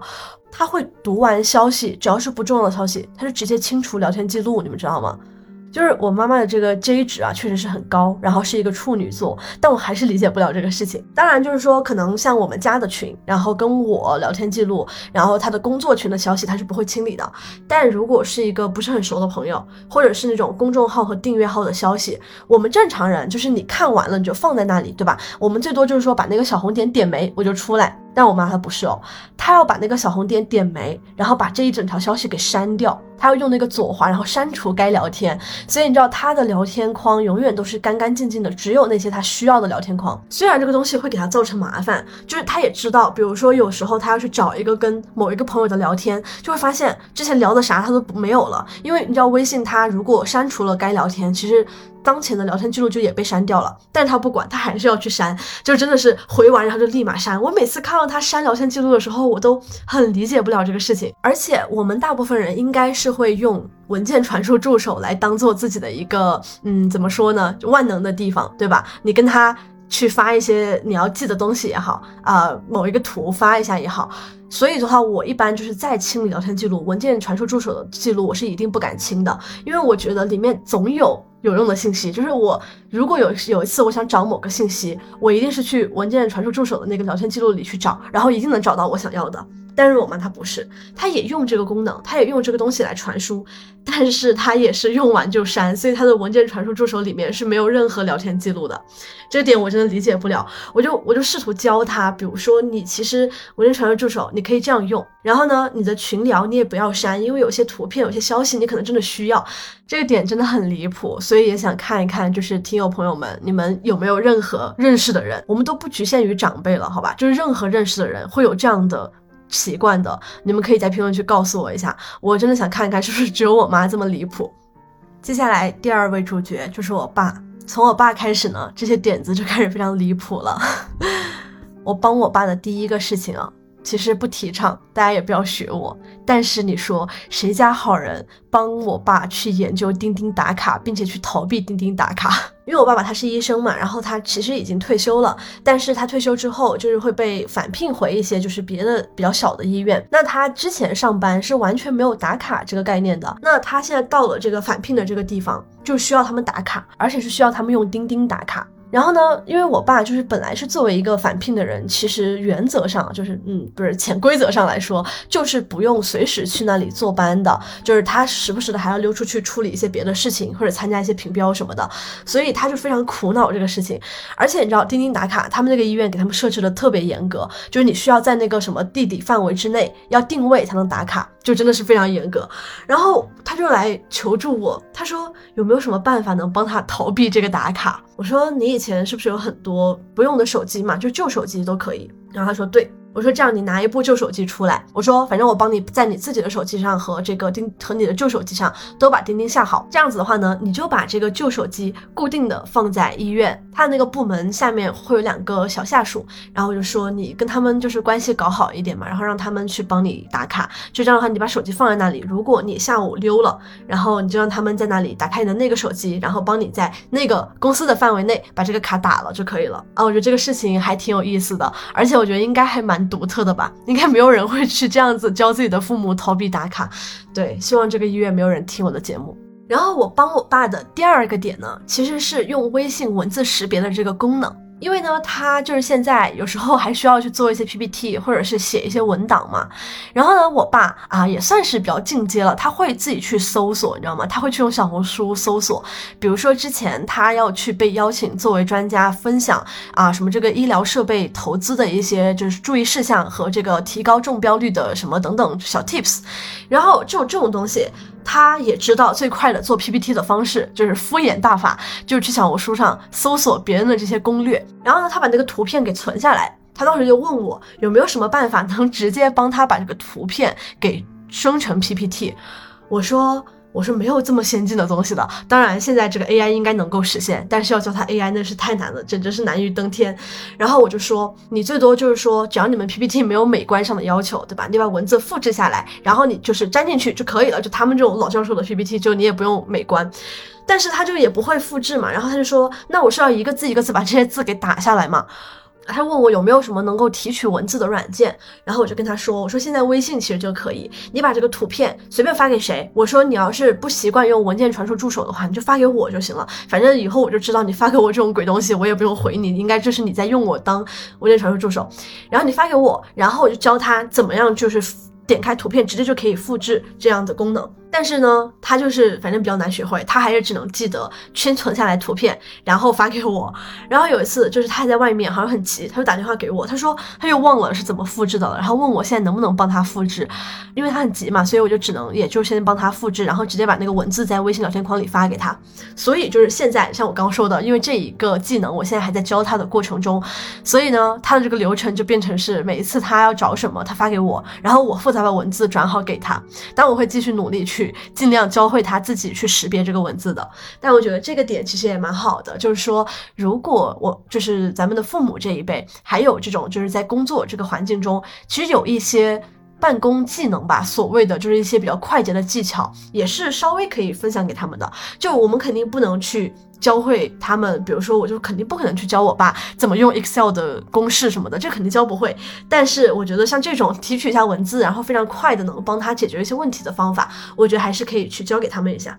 她会读完消息，只要是不重要的消息，她就直接清除聊天记录，你们知道吗？就是我妈妈的这个 J 值啊，确实是很高，然后是一个处女座，但我还是理解不了这个事情。当然，就是说可能像我们家的群，然后跟我聊天记录，然后他的工作群的消息，他是不会清理的。但如果是一个不是很熟的朋友，或者是那种公众号和订阅号的消息，我们正常人就是你看完了你就放在那里，对吧？我们最多就是说把那个小红点点没，我就出来。但我妈她不是哦，她要把那个小红点点没，然后把这一整条消息给删掉，她要用那个左滑，然后删除该聊天。所以你知道她的聊天框永远都是干干净净的，只有那些她需要的聊天框。虽然这个东西会给她造成麻烦，就是她也知道，比如说有时候她要去找一个跟某一个朋友的聊天，就会发现之前聊的啥她都没有了，因为你知道微信它如果删除了该聊天，其实。当前的聊天记录就也被删掉了，但是他不管，他还是要去删，就真的是回完然后就立马删。我每次看到他删聊天记录的时候，我都很理解不了这个事情。而且我们大部分人应该是会用文件传输助手来当做自己的一个，嗯，怎么说呢，万能的地方，对吧？你跟他去发一些你要记的东西也好，啊，某一个图发一下也好。所以的话，我一般就是再清理聊天记录、文件传输助手的记录，我是一定不敢清的，因为我觉得里面总有有用的信息。就是我如果有有一次我想找某个信息，我一定是去文件传输助手的那个聊天记录里去找，然后一定能找到我想要的。但是我妈她不是，她也用这个功能，她也用这个东西来传输，但是她也是用完就删，所以她的文件传输助手里面是没有任何聊天记录的。这点我真的理解不了，我就我就试图教她，比如说你其实文件传输助手你可以这样用，然后呢，你的群聊你也不要删，因为有些图片、有些消息你可能真的需要。这个点真的很离谱，所以也想看一看，就是听友朋友们，你们有没有任何认识的人？我们都不局限于长辈了，好吧？就是任何认识的人会有这样的。习惯的，你们可以在评论区告诉我一下，我真的想看一看是不是只有我妈这么离谱。接下来第二位主角就是我爸，从我爸开始呢，这些点子就开始非常离谱了。我帮我爸的第一个事情啊。其实不提倡，大家也不要学我。但是你说谁家好人帮我爸去研究钉钉打卡，并且去逃避钉钉打卡？因为我爸爸他是医生嘛，然后他其实已经退休了，但是他退休之后就是会被返聘回一些就是别的比较小的医院。那他之前上班是完全没有打卡这个概念的，那他现在到了这个返聘的这个地方，就需要他们打卡，而且是需要他们用钉钉打卡。然后呢，因为我爸就是本来是作为一个返聘的人，其实原则上就是，嗯，不是潜规则上来说，就是不用随时去那里坐班的，就是他时不时的还要溜出去处理一些别的事情，或者参加一些评标什么的，所以他就非常苦恼这个事情。而且你知道，钉钉打卡，他们那个医院给他们设置的特别严格，就是你需要在那个什么地理范围之内要定位才能打卡，就真的是非常严格。然后他就来求助我，他说有没有什么办法能帮他逃避这个打卡？我说你以前是不是有很多不用的手机嘛？就旧手机都可以。然后他说对。我说这样，你拿一部旧手机出来。我说，反正我帮你在你自己的手机上和这个钉和你的旧手机上都把钉钉下好。这样子的话呢，你就把这个旧手机固定的放在医院，他的那个部门下面会有两个小下属。然后我就说你跟他们就是关系搞好一点嘛，然后让他们去帮你打卡。就这样的话，你把手机放在那里，如果你下午溜了，然后你就让他们在那里打开你的那个手机，然后帮你在那个公司的范围内把这个卡打了就可以了。啊，我觉得这个事情还挺有意思的，而且我觉得应该还蛮。独特的吧，应该没有人会去这样子教自己的父母逃避打卡。对，希望这个医院没有人听我的节目。然后我帮我爸的第二个点呢，其实是用微信文字识别的这个功能。因为呢，他就是现在有时候还需要去做一些 PPT，或者是写一些文档嘛。然后呢，我爸啊也算是比较进阶了，他会自己去搜索，你知道吗？他会去用小红书搜索。比如说之前他要去被邀请作为专家分享啊什么这个医疗设备投资的一些就是注意事项和这个提高中标率的什么等等小 tips。然后这种这种东西。他也知道最快的做 PPT 的方式就是敷衍大法，就是去小红书上搜索别人的这些攻略，然后呢，他把那个图片给存下来。他当时就问我有没有什么办法能直接帮他把这个图片给生成 PPT。我说。我说没有这么先进的东西的，当然现在这个 AI 应该能够实现，但是要教它 AI 那是太难了，简直是难于登天。然后我就说，你最多就是说，只要你们 PPT 没有美观上的要求，对吧？你把文字复制下来，然后你就是粘进去就可以了。就他们这种老教授的 PPT，就你也不用美观，但是他就也不会复制嘛。然后他就说，那我是要一个字一个字把这些字给打下来嘛。他问我有没有什么能够提取文字的软件，然后我就跟他说，我说现在微信其实就可以，你把这个图片随便发给谁，我说你要是不习惯用文件传输助手的话，你就发给我就行了，反正以后我就知道你发给我这种鬼东西，我也不用回你，应该就是你在用我当文件传输助手，然后你发给我，然后我就教他怎么样，就是点开图片直接就可以复制这样的功能。但是呢，他就是反正比较难学会，他还是只能记得先存下来图片，然后发给我。然后有一次，就是他还在外面，好像很急，他就打电话给我，他说他又忘了是怎么复制的了，然后问我现在能不能帮他复制，因为他很急嘛，所以我就只能也就先帮他复制，然后直接把那个文字在微信聊天框里发给他。所以就是现在，像我刚说的，因为这一个技能，我现在还在教他的过程中，所以呢，他的这个流程就变成是每一次他要找什么，他发给我，然后我负责他把文字转好给他，但我会继续努力。去尽量教会他自己去识别这个文字的，但我觉得这个点其实也蛮好的，就是说，如果我就是咱们的父母这一辈，还有这种就是在工作这个环境中，其实有一些办公技能吧，所谓的就是一些比较快捷的技巧，也是稍微可以分享给他们的。就我们肯定不能去。教会他们，比如说，我就肯定不可能去教我爸怎么用 Excel 的公式什么的，这肯定教不会。但是我觉得像这种提取一下文字，然后非常快的能帮他解决一些问题的方法，我觉得还是可以去教给他们一下。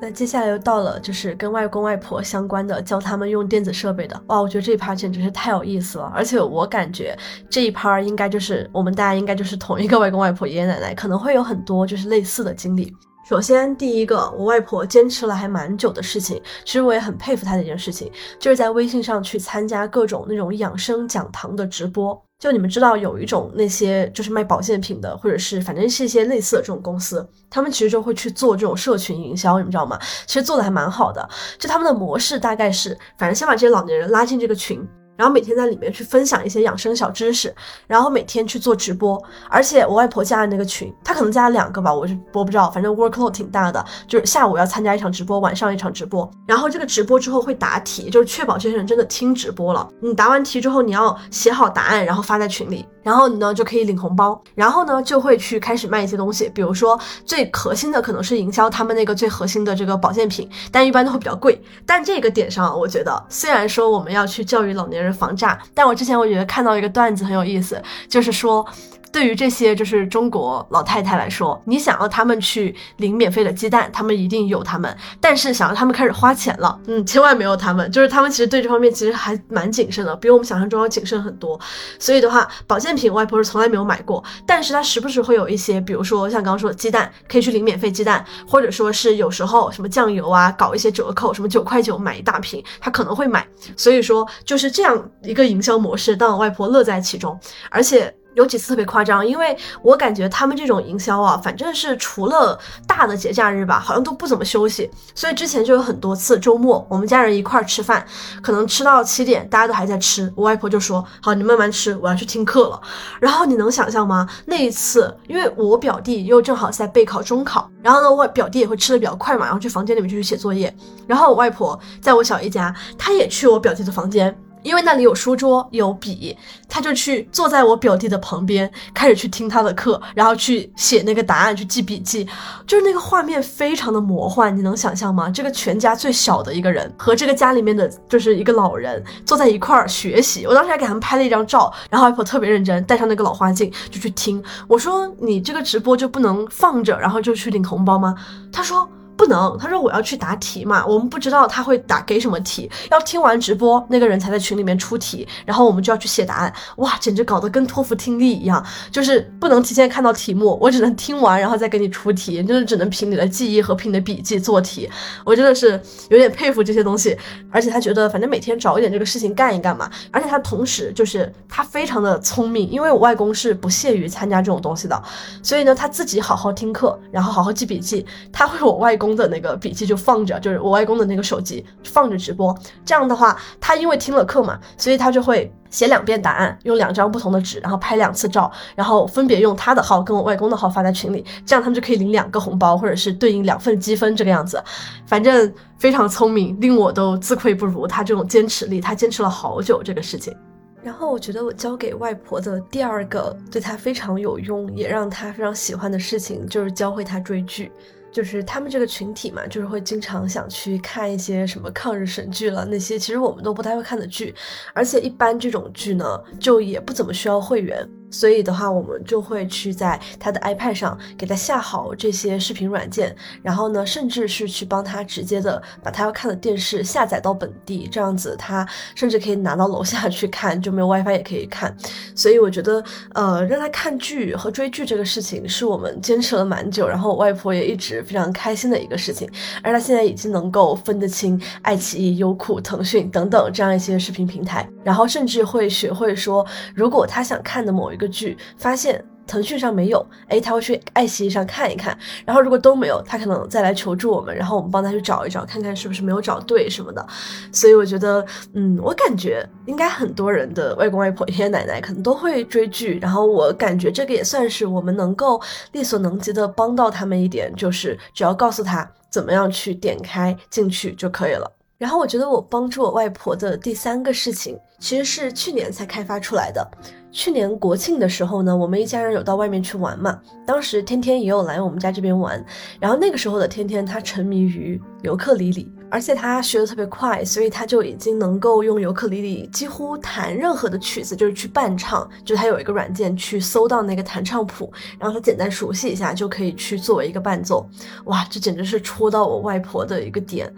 那接下来又到了就是跟外公外婆相关的，教他们用电子设备的。哇，我觉得这一趴简直是太有意思了。而且我感觉这一趴应该就是我们大家应该就是同一个外公外婆、爷爷奶奶，可能会有很多就是类似的经历。首先，第一个，我外婆坚持了还蛮久的事情，其实我也很佩服她的一件事情，就是在微信上去参加各种那种养生讲堂的直播。就你们知道，有一种那些就是卖保健品的，或者是反正是一些类似的这种公司，他们其实就会去做这种社群营销，你们知道吗？其实做的还蛮好的。就他们的模式大概是，反正先把这些老年人拉进这个群。然后每天在里面去分享一些养生小知识，然后每天去做直播，而且我外婆加的那个群，她可能加了两个吧，我是我不知道，反正 workload 挺大的，就是下午要参加一场直播，晚上一场直播，然后这个直播之后会答题，就是确保这些人真的听直播了。你答完题之后，你要写好答案，然后发在群里。然后你呢就可以领红包，然后呢就会去开始卖一些东西，比如说最核心的可能是营销他们那个最核心的这个保健品，但一般都会比较贵。但这个点上，我觉得虽然说我们要去教育老年人防诈，但我之前我觉得看到一个段子很有意思，就是说。对于这些就是中国老太太来说，你想要他们去领免费的鸡蛋，他们一定有他们；但是想要他们开始花钱了，嗯，千万没有他们。就是他们其实对这方面其实还蛮谨慎的，比我们想象中要谨慎很多。所以的话，保健品外婆是从来没有买过，但是她时不时会有一些，比如说像刚刚说的鸡蛋，可以去领免费鸡蛋，或者说是有时候什么酱油啊，搞一些折扣，什么九块九买一大瓶，她可能会买。所以说就是这样一个营销模式，让我外婆乐在其中，而且。有几次特别夸张，因为我感觉他们这种营销啊，反正是除了大的节假日吧，好像都不怎么休息。所以之前就有很多次周末，我们家人一块儿吃饭，可能吃到七点，大家都还在吃，我外婆就说：“好，你慢慢吃，我要去听课了。”然后你能想象吗？那一次，因为我表弟又正好在备考中考，然后呢，我表弟也会吃的比较快嘛，然后去房间里面就去写作业。然后我外婆在我小姨家，她也去我表弟的房间。因为那里有书桌有笔，他就去坐在我表弟的旁边，开始去听他的课，然后去写那个答案，去记笔记，就是那个画面非常的魔幻，你能想象吗？这个全家最小的一个人和这个家里面的就是一个老人坐在一块儿学习，我当时还给他们拍了一张照，然后外婆特别认真，戴上那个老花镜就去听。我说你这个直播就不能放着，然后就去领红包吗？他说。不能，他说我要去答题嘛，我们不知道他会答给什么题，要听完直播那个人才在群里面出题，然后我们就要去写答案，哇，简直搞得跟托福听力一样，就是不能提前看到题目，我只能听完然后再给你出题，就是只能凭你的记忆和凭你的笔记做题，我真的是有点佩服这些东西，而且他觉得反正每天找一点这个事情干一干嘛，而且他同时就是他非常的聪明，因为我外公是不屑于参加这种东西的，所以呢他自己好好听课，然后好好记笔记，他会我外公。公的那个笔记就放着，就是我外公的那个手机放着直播。这样的话，他因为听了课嘛，所以他就会写两遍答案，用两张不同的纸，然后拍两次照，然后分别用他的号跟我外公的号发在群里，这样他们就可以领两个红包，或者是对应两份积分这个样子。反正非常聪明，令我都自愧不如。他这种坚持力，他坚持了好久这个事情。然后我觉得我教给外婆的第二个对她非常有用，也让她非常喜欢的事情，就是教会她追剧。就是他们这个群体嘛，就是会经常想去看一些什么抗日神剧了，那些其实我们都不太会看的剧，而且一般这种剧呢，就也不怎么需要会员。所以的话，我们就会去在他的 iPad 上给他下好这些视频软件，然后呢，甚至是去帮他直接的把他要看的电视下载到本地，这样子他甚至可以拿到楼下去看，就没有 WiFi 也可以看。所以我觉得，呃，让他看剧和追剧这个事情是我们坚持了蛮久，然后我外婆也一直非常开心的一个事情。而他现在已经能够分得清爱奇艺、优酷、腾讯等等这样一些视频平台，然后甚至会学会说，如果他想看的某一个。剧发现腾讯上没有，哎，他会去爱奇艺上看一看，然后如果都没有，他可能再来求助我们，然后我们帮他去找一找，看看是不是没有找对什么的。所以我觉得，嗯，我感觉应该很多人的外公外婆、爷爷奶奶可能都会追剧，然后我感觉这个也算是我们能够力所能及的帮到他们一点，就是只要告诉他怎么样去点开进去就可以了。然后我觉得我帮助我外婆的第三个事情，其实是去年才开发出来的。去年国庆的时候呢，我们一家人有到外面去玩嘛。当时天天也有来我们家这边玩，然后那个时候的天天他沉迷于尤克里里。而且他学的特别快，所以他就已经能够用尤克里里几乎弹任何的曲子，就是去伴唱。就他有一个软件去搜到那个弹唱谱，然后他简单熟悉一下就可以去作为一个伴奏。哇，这简直是戳到我外婆的一个点。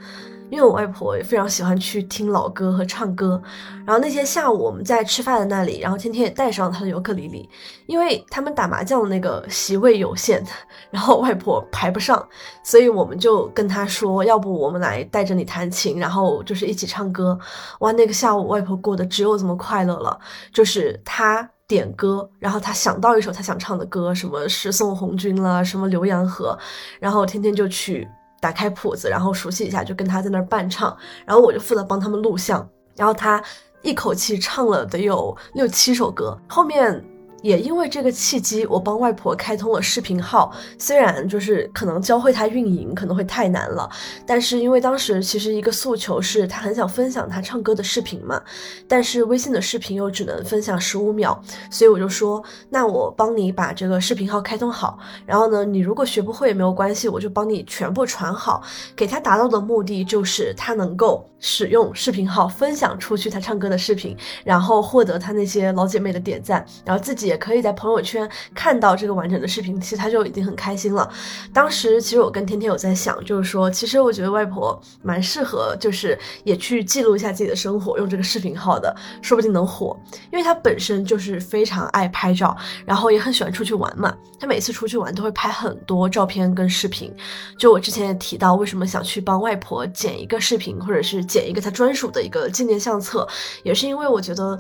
因为我外婆也非常喜欢去听老歌和唱歌，然后那天下午我们在吃饭的那里，然后天天也带上他的尤克里里，因为他们打麻将的那个席位有限，然后外婆排不上，所以我们就跟他说，要不我们来带着你弹琴，然后就是一起唱歌。哇，那个下午外婆过得只有这么快乐了，就是他点歌，然后他想到一首他想唱的歌，什么《十送红军》啦，什么《浏阳河》，然后天天就去。打开谱子，然后熟悉一下，就跟他在那儿伴唱，然后我就负责帮他们录像，然后他一口气唱了得有六七首歌，后面。也因为这个契机，我帮外婆开通了视频号。虽然就是可能教会她运营可能会太难了，但是因为当时其实一个诉求是她很想分享她唱歌的视频嘛，但是微信的视频又只能分享十五秒，所以我就说，那我帮你把这个视频号开通好，然后呢，你如果学不会也没有关系，我就帮你全部传好。给她达到的目的就是她能够使用视频号分享出去他唱歌的视频，然后获得他那些老姐妹的点赞，然后自己也。可以在朋友圈看到这个完整的视频，其实他就已经很开心了。当时其实我跟天天有在想，就是说，其实我觉得外婆蛮适合，就是也去记录一下自己的生活，用这个视频号的，说不定能火。因为她本身就是非常爱拍照，然后也很喜欢出去玩嘛。她每次出去玩都会拍很多照片跟视频。就我之前也提到，为什么想去帮外婆剪一个视频，或者是剪一个他专属的一个纪念相册，也是因为我觉得。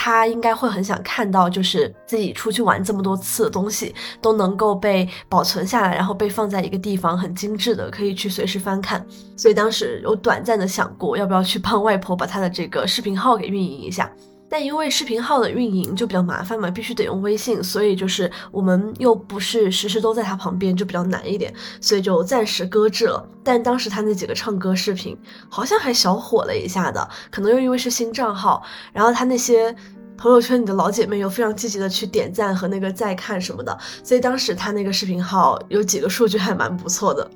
他应该会很想看到，就是自己出去玩这么多次的东西都能够被保存下来，然后被放在一个地方，很精致的，可以去随时翻看。所以当时有短暂的想过，要不要去帮外婆把她的这个视频号给运营一下。但因为视频号的运营就比较麻烦嘛，必须得用微信，所以就是我们又不是时时都在他旁边，就比较难一点，所以就暂时搁置了。但当时他那几个唱歌视频好像还小火了一下的，可能又因为是新账号，然后他那些朋友圈里的老姐妹又非常积极的去点赞和那个再看什么的，所以当时他那个视频号有几个数据还蛮不错的。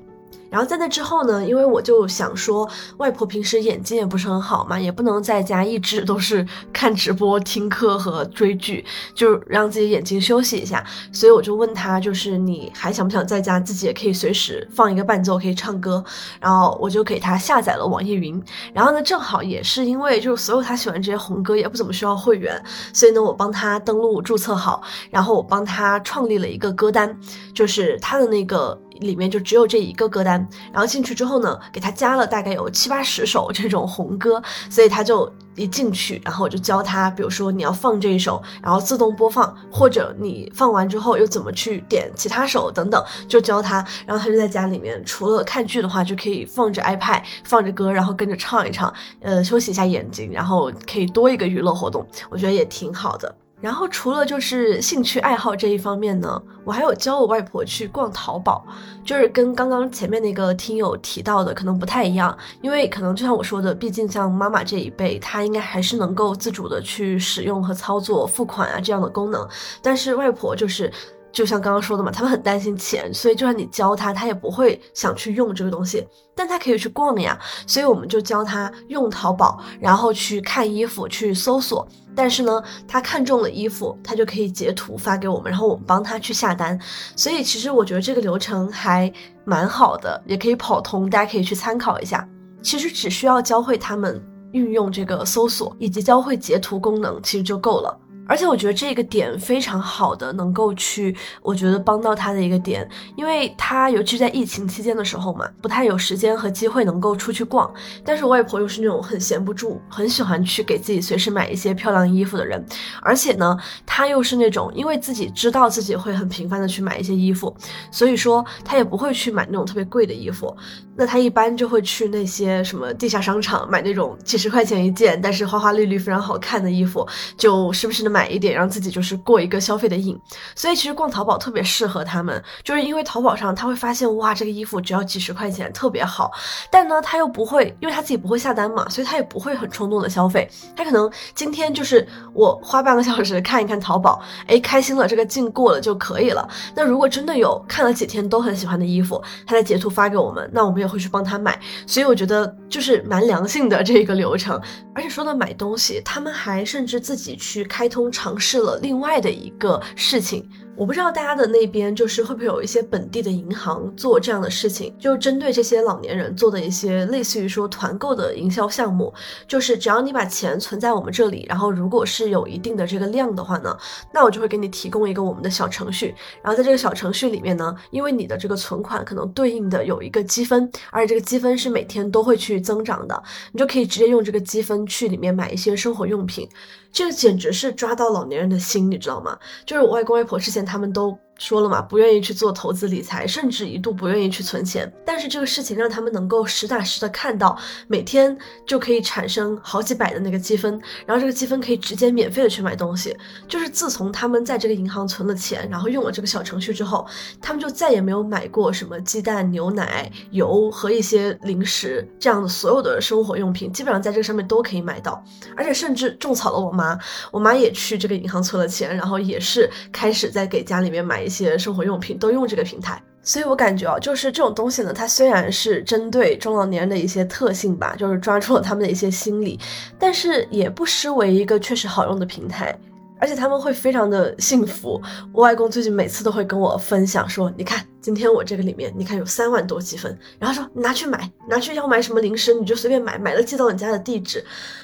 然后在那之后呢，因为我就想说，外婆平时眼睛也不是很好嘛，也不能在家一直都是看直播、听课和追剧，就让自己眼睛休息一下。所以我就问她，就是你还想不想在家自己也可以随时放一个伴奏，可以唱歌？然后我就给她下载了网易云。然后呢，正好也是因为就是所有她喜欢这些红歌也不怎么需要会员，所以呢，我帮她登录注册好，然后我帮她创立了一个歌单，就是她的那个。里面就只有这一个歌单，然后进去之后呢，给他加了大概有七八十首这种红歌，所以他就一进去，然后我就教他，比如说你要放这一首，然后自动播放，或者你放完之后又怎么去点其他首等等，就教他，然后他就在家里面，除了看剧的话，就可以放着 iPad 放着歌，然后跟着唱一唱，呃，休息一下眼睛，然后可以多一个娱乐活动，我觉得也挺好的。然后除了就是兴趣爱好这一方面呢，我还有教我外婆去逛淘宝，就是跟刚刚前面那个听友提到的可能不太一样，因为可能就像我说的，毕竟像妈妈这一辈，她应该还是能够自主的去使用和操作付款啊这样的功能，但是外婆就是。就像刚刚说的嘛，他们很担心钱，所以就算你教他，他也不会想去用这个东西。但他可以去逛呀，所以我们就教他用淘宝，然后去看衣服，去搜索。但是呢，他看中了衣服，他就可以截图发给我们，然后我们帮他去下单。所以其实我觉得这个流程还蛮好的，也可以跑通，大家可以去参考一下。其实只需要教会他们运用这个搜索，以及教会截图功能，其实就够了。而且我觉得这个点非常好的，能够去，我觉得帮到他的一个点，因为他尤其在疫情期间的时候嘛，不太有时间和机会能够出去逛。但是外婆又是那种很闲不住，很喜欢去给自己随时买一些漂亮衣服的人。而且呢，他又是那种因为自己知道自己会很频繁的去买一些衣服，所以说他也不会去买那种特别贵的衣服。那他一般就会去那些什么地下商场买那种几十块钱一件，但是花花绿绿非常好看的衣服，就时不时的。买一点，让自己就是过一个消费的瘾。所以其实逛淘宝特别适合他们，就是因为淘宝上他会发现哇，这个衣服只要几十块钱，特别好。但呢，他又不会，因为他自己不会下单嘛，所以他也不会很冲动的消费。他可能今天就是我花半个小时看一看淘宝，哎，开心了，这个劲过了就可以了。那如果真的有看了几天都很喜欢的衣服，他再截图发给我们，那我们也会去帮他买。所以我觉得就是蛮良性的这一个流程。而且说到买东西，他们还甚至自己去开通尝试了另外的一个事情。我不知道大家的那边就是会不会有一些本地的银行做这样的事情，就针对这些老年人做的一些类似于说团购的营销项目，就是只要你把钱存在我们这里，然后如果是有一定的这个量的话呢，那我就会给你提供一个我们的小程序，然后在这个小程序里面呢，因为你的这个存款可能对应的有一个积分，而且这个积分是每天都会去增长的，你就可以直接用这个积分去里面买一些生活用品。这个简直是抓到老年人的心，你知道吗？就是我外公外婆之前他们都。说了嘛，不愿意去做投资理财，甚至一度不愿意去存钱。但是这个事情让他们能够实打实的看到，每天就可以产生好几百的那个积分，然后这个积分可以直接免费的去买东西。就是自从他们在这个银行存了钱，然后用了这个小程序之后，他们就再也没有买过什么鸡蛋、牛奶、油和一些零食这样的所有的生活用品，基本上在这个上面都可以买到。而且甚至种草了我妈，我妈也去这个银行存了钱，然后也是开始在给家里面买。一一些生活用品都用这个平台，所以我感觉啊，就是这种东西呢，它虽然是针对中老年人的一些特性吧，就是抓住了他们的一些心理，但是也不失为一个确实好用的平台，而且他们会非常的幸福。我外公最近每次都会跟我分享说，你看。今天我这个里面，你看有三万多积分，然后说拿去买，拿去要买什么零食你就随便买，买了寄到你家的地址，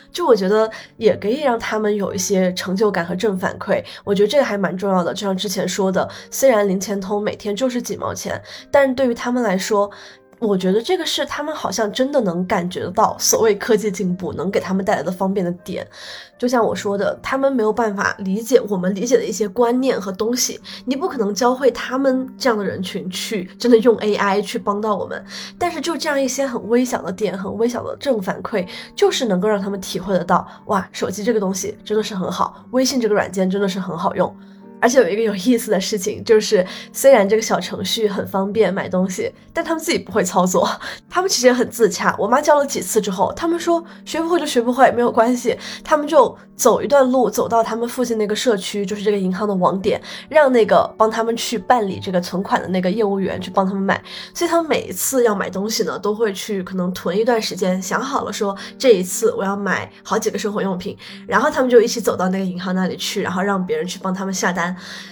就我觉得也可以让他们有一些成就感和正反馈，我觉得这个还蛮重要的。就像之前说的，虽然零钱通每天就是几毛钱，但是对于他们来说。我觉得这个是他们好像真的能感觉得到所谓科技进步能给他们带来的方便的点，就像我说的，他们没有办法理解我们理解的一些观念和东西，你不可能教会他们这样的人群去真的用 AI 去帮到我们，但是就这样一些很微小的点，很微小的正反馈，就是能够让他们体会得到，哇，手机这个东西真的是很好，微信这个软件真的是很好用。而且有一个有意思的事情，就是虽然这个小程序很方便买东西，但他们自己不会操作，他们其实很自洽。我妈教了几次之后，他们说学不会就学不会，没有关系，他们就走一段路，走到他们附近那个社区，就是这个银行的网点，让那个帮他们去办理这个存款的那个业务员去帮他们买。所以他们每一次要买东西呢，都会去可能囤一段时间，想好了说这一次我要买好几个生活用品，然后他们就一起走到那个银行那里去，然后让别人去帮他们下单。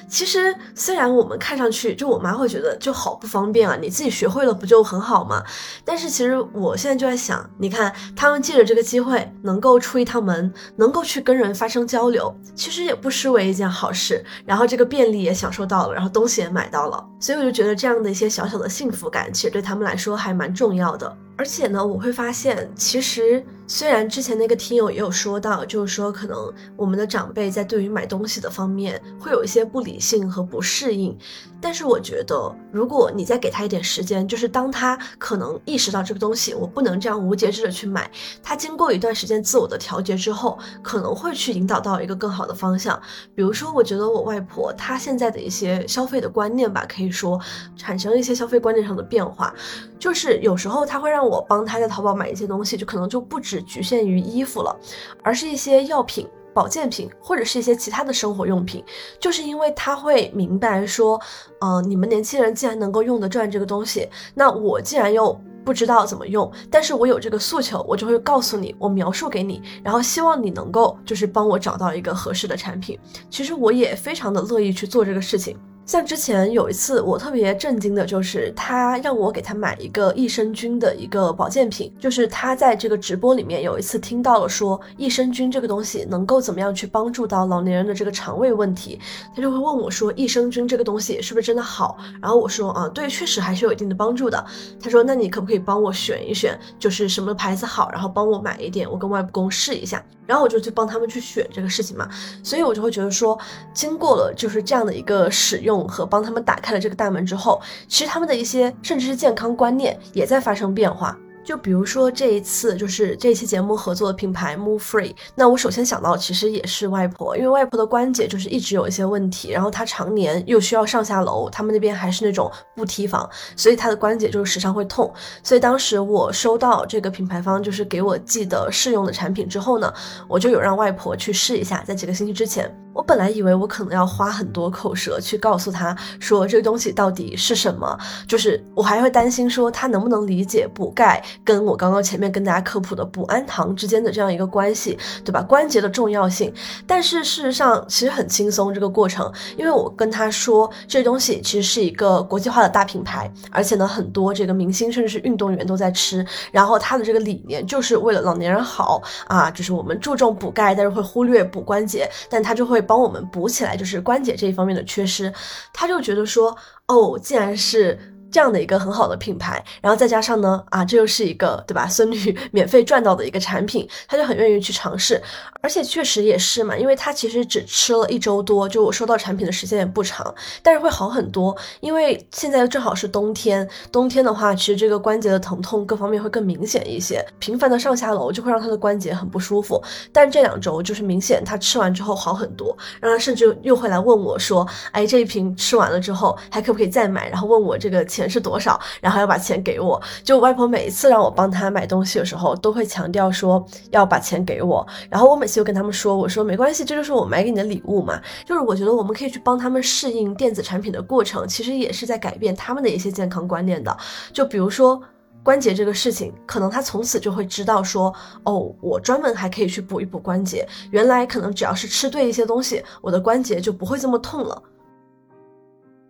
其实，虽然我们看上去，就我妈会觉得就好不方便啊，你自己学会了不就很好吗？但是其实我现在就在想，你看他们借着这个机会能够出一趟门，能够去跟人发生交流，其实也不失为一件好事。然后这个便利也享受到了，然后东西也买到了，所以我就觉得这样的一些小小的幸福感，其实对他们来说还蛮重要的。而且呢，我会发现，其实虽然之前那个听友也有说到，就是说可能我们的长辈在对于买东西的方面会有一些不理性和不适应，但是我觉得，如果你再给他一点时间，就是当他可能意识到这个东西我不能这样无节制的去买，他经过一段时间自我的调节之后，可能会去引导到一个更好的方向。比如说，我觉得我外婆她现在的一些消费的观念吧，可以说产生一些消费观念上的变化，就是有时候他会让。我帮他在淘宝买一些东西，就可能就不只局限于衣服了，而是一些药品、保健品，或者是一些其他的生活用品。就是因为他会明白说，嗯，你们年轻人既然能够用得转这个东西，那我既然又不知道怎么用，但是我有这个诉求，我就会告诉你，我描述给你，然后希望你能够就是帮我找到一个合适的产品。其实我也非常的乐意去做这个事情。像之前有一次，我特别震惊的就是他让我给他买一个益生菌的一个保健品，就是他在这个直播里面有一次听到了说益生菌这个东西能够怎么样去帮助到老年人的这个肠胃问题，他就会问我说益生菌这个东西是不是真的好？然后我说啊，对，确实还是有一定的帮助的。他说那你可不可以帮我选一选，就是什么牌子好，然后帮我买一点，我跟外公试一下。然后我就去帮他们去选这个事情嘛，所以我就会觉得说，经过了就是这样的一个使用和帮他们打开了这个大门之后，其实他们的一些甚至是健康观念也在发生变化。就比如说这一次，就是这期节目合作的品牌 Move Free，那我首先想到其实也是外婆，因为外婆的关节就是一直有一些问题，然后她常年又需要上下楼，他们那边还是那种步梯房，所以她的关节就是时常会痛。所以当时我收到这个品牌方就是给我寄的试用的产品之后呢，我就有让外婆去试一下，在几个星期之前。我本来以为我可能要花很多口舌去告诉他说这个东西到底是什么，就是我还会担心说他能不能理解补钙跟我刚刚前面跟大家科普的补氨糖之间的这样一个关系，对吧？关节的重要性。但是事实上其实很轻松这个过程，因为我跟他说这东西其实是一个国际化的大品牌，而且呢很多这个明星甚至是运动员都在吃，然后他的这个理念就是为了老年人好啊，就是我们注重补钙，但是会忽略补关节，但他就会。帮我们补起来，就是关节这一方面的缺失，他就觉得说，哦，既然是。这样的一个很好的品牌，然后再加上呢，啊，这又是一个对吧？孙女免费赚到的一个产品，他就很愿意去尝试，而且确实也是嘛，因为他其实只吃了一周多，就我收到产品的时间也不长，但是会好很多，因为现在正好是冬天，冬天的话，其实这个关节的疼痛各方面会更明显一些，频繁的上下楼就会让他的关节很不舒服，但这两周就是明显他吃完之后好很多，让他甚至又会来问我说，哎，这一瓶吃完了之后还可不可以再买？然后问我这个。钱是多少？然后要把钱给我。就外婆每一次让我帮她买东西的时候，都会强调说要把钱给我。然后我每次就跟他们说，我说没关系，这就是我买给你的礼物嘛。就是我觉得我们可以去帮他们适应电子产品的过程，其实也是在改变他们的一些健康观念的。就比如说关节这个事情，可能他从此就会知道说，哦，我专门还可以去补一补关节。原来可能只要是吃对一些东西，我的关节就不会这么痛了。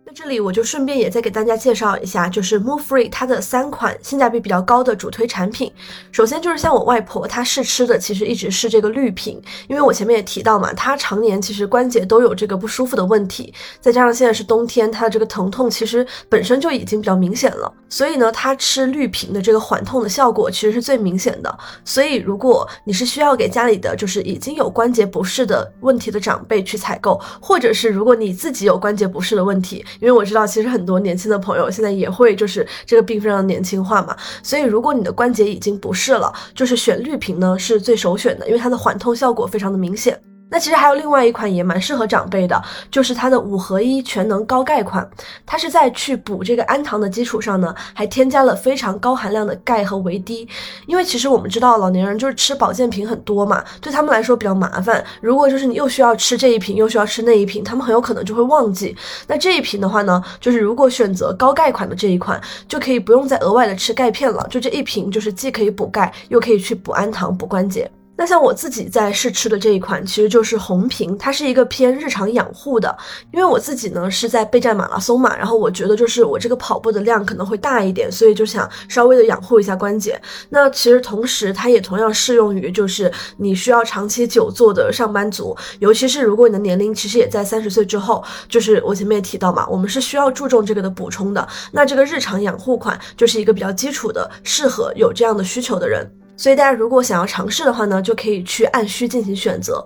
在这里，我就顺便也再给大家介绍一下，就是 Move Free 它的三款性价比比较高的主推产品。首先就是像我外婆她试吃的，其实一直是这个绿瓶，因为我前面也提到嘛，她常年其实关节都有这个不舒服的问题，再加上现在是冬天，她的这个疼痛其实本身就已经比较明显了，所以呢，她吃绿瓶的这个缓痛的效果其实是最明显的。所以如果你是需要给家里的就是已经有关节不适的问题的长辈去采购，或者是如果你自己有关节不适的问题，因为我知道，其实很多年轻的朋友现在也会就是这个病非常年轻化嘛，所以如果你的关节已经不适了，就是选绿瓶呢是最首选的，因为它的缓痛效果非常的明显。那其实还有另外一款也蛮适合长辈的，就是它的五合一全能高钙款。它是在去补这个氨糖的基础上呢，还添加了非常高含量的钙和维 D。因为其实我们知道老年人就是吃保健品很多嘛，对他们来说比较麻烦。如果就是你又需要吃这一瓶，又需要吃那一瓶，他们很有可能就会忘记。那这一瓶的话呢，就是如果选择高钙款的这一款，就可以不用再额外的吃钙片了。就这一瓶，就是既可以补钙，又可以去补氨糖、补关节。那像我自己在试吃的这一款，其实就是红瓶，它是一个偏日常养护的。因为我自己呢是在备战马拉松嘛，然后我觉得就是我这个跑步的量可能会大一点，所以就想稍微的养护一下关节。那其实同时它也同样适用于就是你需要长期久坐的上班族，尤其是如果你的年龄其实也在三十岁之后，就是我前面也提到嘛，我们是需要注重这个的补充的。那这个日常养护款就是一个比较基础的，适合有这样的需求的人。所以大家如果想要尝试的话呢，就可以去按需进行选择。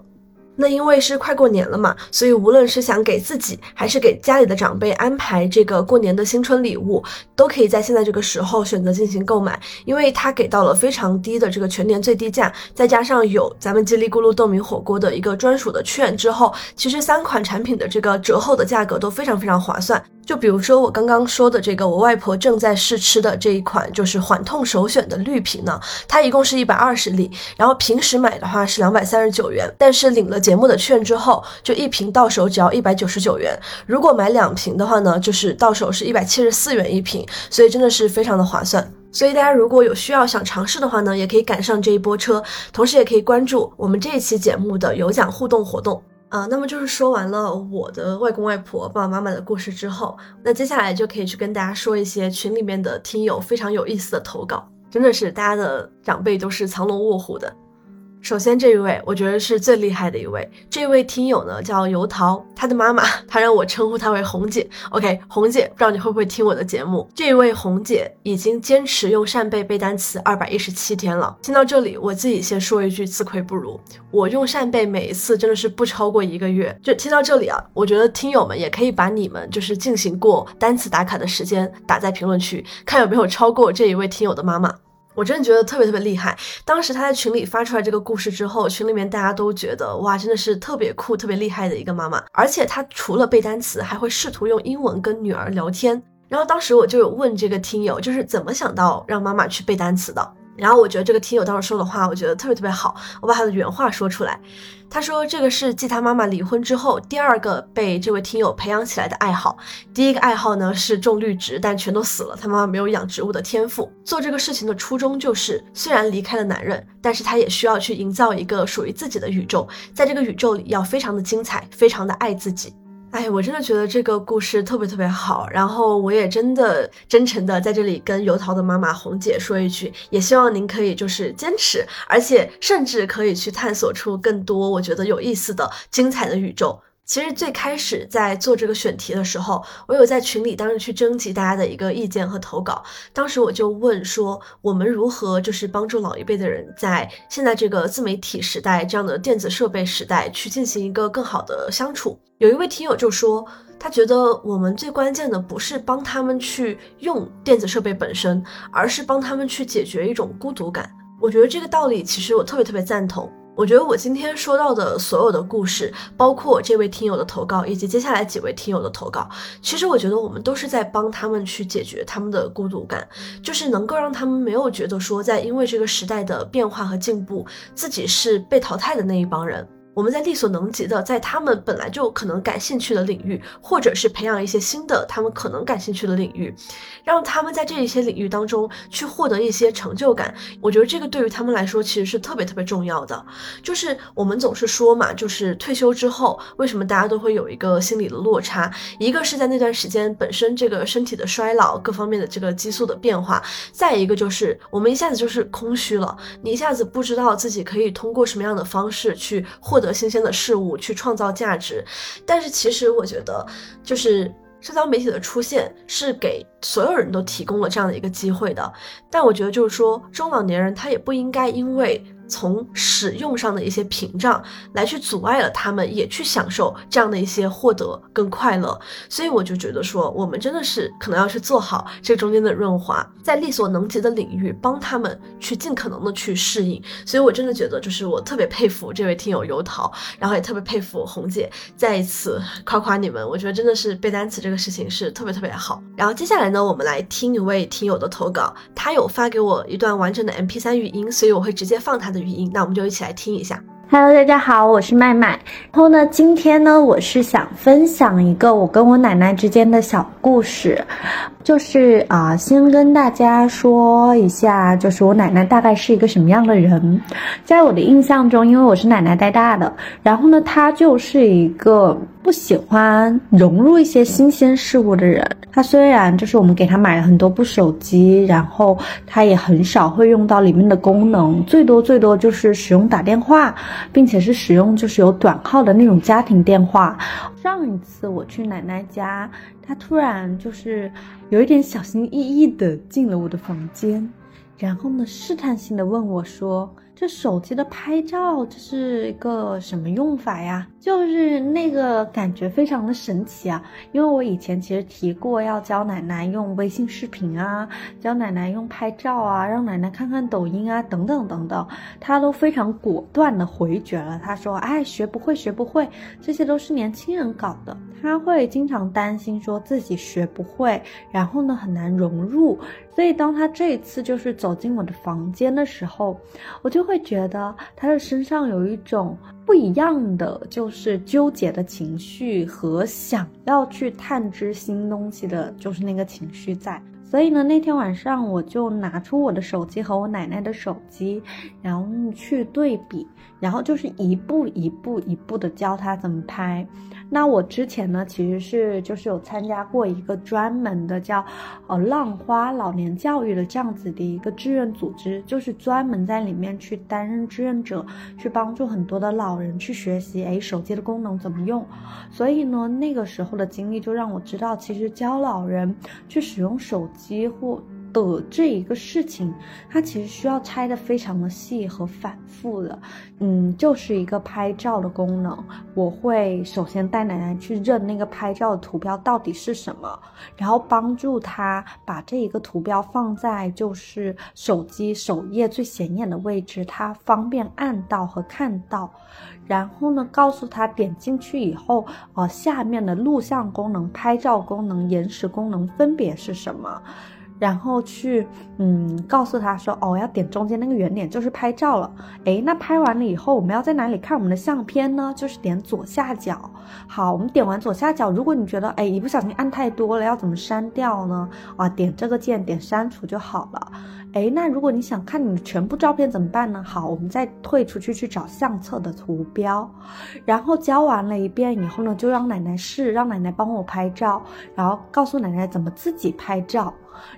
那因为是快过年了嘛，所以无论是想给自己还是给家里的长辈安排这个过年的新春礼物，都可以在现在这个时候选择进行购买，因为它给到了非常低的这个全年最低价，再加上有咱们叽里咕噜豆米火锅的一个专属的券之后，其实三款产品的这个折后的价格都非常非常划算。就比如说我刚刚说的这个，我外婆正在试吃的这一款，就是缓痛首选的绿瓶呢。它一共是一百二十粒，然后平时买的话是两百三十九元，但是领了节目的券之后，就一瓶到手只要一百九十九元。如果买两瓶的话呢，就是到手是一百七十四元一瓶，所以真的是非常的划算。所以大家如果有需要想尝试的话呢，也可以赶上这一波车，同时也可以关注我们这一期节目的有奖互动活动。啊，那么就是说完了我的外公外婆、爸爸妈妈的故事之后，那接下来就可以去跟大家说一些群里面的听友非常有意思的投稿，真的是大家的长辈都是藏龙卧虎的。首先这一位，我觉得是最厉害的一位。这位听友呢叫油桃，他的妈妈 他让我称呼他为红姐。OK，红姐，不知道你会不会听我的节目？这一位红姐已经坚持用扇贝背单词二百一十七天了。听到这里，我自己先说一句自愧不如。我用扇贝每一次真的是不超过一个月。就听到这里啊，我觉得听友们也可以把你们就是进行过单词打卡的时间打在评论区，看有没有超过这一位听友的妈妈。我真的觉得特别特别厉害。当时他在群里发出来这个故事之后，群里面大家都觉得哇，真的是特别酷、特别厉害的一个妈妈。而且她除了背单词，还会试图用英文跟女儿聊天。然后当时我就有问这个听友，就是怎么想到让妈妈去背单词的。然后我觉得这个听友当时说的话，我觉得特别特别好。我把他的原话说出来，他说这个是继他妈妈离婚之后第二个被这位听友培养起来的爱好。第一个爱好呢是种绿植，但全都死了。他妈妈没有养植物的天赋。做这个事情的初衷就是，虽然离开了男人，但是他也需要去营造一个属于自己的宇宙，在这个宇宙里要非常的精彩，非常的爱自己。哎，我真的觉得这个故事特别特别好，然后我也真的真诚的在这里跟油桃的妈妈红姐说一句，也希望您可以就是坚持，而且甚至可以去探索出更多我觉得有意思的、精彩的宇宙。其实最开始在做这个选题的时候，我有在群里当时去征集大家的一个意见和投稿。当时我就问说，我们如何就是帮助老一辈的人在现在这个自媒体时代这样的电子设备时代去进行一个更好的相处？有一位听友就说，他觉得我们最关键的不是帮他们去用电子设备本身，而是帮他们去解决一种孤独感。我觉得这个道理其实我特别特别赞同。我觉得我今天说到的所有的故事，包括这位听友的投稿，以及接下来几位听友的投稿，其实我觉得我们都是在帮他们去解决他们的孤独感，就是能够让他们没有觉得说，在因为这个时代的变化和进步，自己是被淘汰的那一帮人。我们在力所能及的，在他们本来就可能感兴趣的领域，或者是培养一些新的他们可能感兴趣的领域，让他们在这一些领域当中去获得一些成就感。我觉得这个对于他们来说其实是特别特别重要的。就是我们总是说嘛，就是退休之后，为什么大家都会有一个心理的落差？一个是在那段时间本身这个身体的衰老，各方面的这个激素的变化；再一个就是我们一下子就是空虚了，你一下子不知道自己可以通过什么样的方式去获。得新鲜的事物去创造价值，但是其实我觉得，就是社交媒体的出现是给所有人都提供了这样的一个机会的。但我觉得就是说，中老年人他也不应该因为。从使用上的一些屏障来去阻碍了他们也去享受这样的一些获得跟快乐，所以我就觉得说，我们真的是可能要去做好这中间的润滑，在力所能及的领域帮他们去尽可能的去适应。所以我真的觉得，就是我特别佩服这位听友油桃，然后也特别佩服红姐，再一次夸夸你们，我觉得真的是背单词这个事情是特别特别好。然后接下来呢，我们来听一位听友的投稿，他有发给我一段完整的 MP3 语音，所以我会直接放他的。语音，那我们就一起来听一下。Hello，大家好，我是麦麦。然后呢，今天呢，我是想分享一个我跟我奶奶之间的小故事，就是啊，先跟大家说一下，就是我奶奶大概是一个什么样的人。在我的印象中，因为我是奶奶带大的，然后呢，她就是一个不喜欢融入一些新鲜事物的人。他虽然就是我们给他买了很多部手机，然后他也很少会用到里面的功能，最多最多就是使用打电话。并且是使用就是有短号的那种家庭电话。上一次我去奶奶家，她突然就是有一点小心翼翼的进了我的房间，然后呢试探性的问我说。这手机的拍照这是一个什么用法呀？就是那个感觉非常的神奇啊！因为我以前其实提过要教奶奶用微信视频啊，教奶奶用拍照啊，让奶奶看看抖音啊，等等等等，她都非常果断的回绝了。她说：“哎，学不会，学不会，这些都是年轻人搞的。”她会经常担心说自己学不会，然后呢很难融入。所以当她这一次就是走进我的房间的时候，我就会。觉得他的身上有一种不一样的，就是纠结的情绪和想要去探知新东西的，就是那个情绪在。所以呢，那天晚上我就拿出我的手机和我奶奶的手机，然后去对比，然后就是一步一步一步的教她怎么拍。那我之前呢，其实是就是有参加过一个专门的叫，呃，浪花老年教育的这样子的一个志愿组织，就是专门在里面去担任志愿者，去帮助很多的老人去学习，哎，手机的功能怎么用。所以呢，那个时候的经历就让我知道，其实教老人去使用手机或。的这一个事情，它其实需要拆的非常的细和反复的。嗯，就是一个拍照的功能，我会首先带奶奶去认那个拍照的图标到底是什么，然后帮助她把这一个图标放在就是手机首页最显眼的位置，她方便按到和看到。然后呢，告诉她点进去以后，呃，下面的录像功能、拍照功能、延时功能分别是什么。然后去，嗯，告诉他说，哦，要点中间那个圆点，就是拍照了。诶，那拍完了以后，我们要在哪里看我们的相片呢？就是点左下角。好，我们点完左下角，如果你觉得，诶，一不小心按太多了，要怎么删掉呢？啊，点这个键，点删除就好了。诶，那如果你想看你的全部照片怎么办呢？好，我们再退出去去找相册的图标，然后教完了一遍以后呢，就让奶奶试，让奶奶帮我拍照，然后告诉奶奶怎么自己拍照。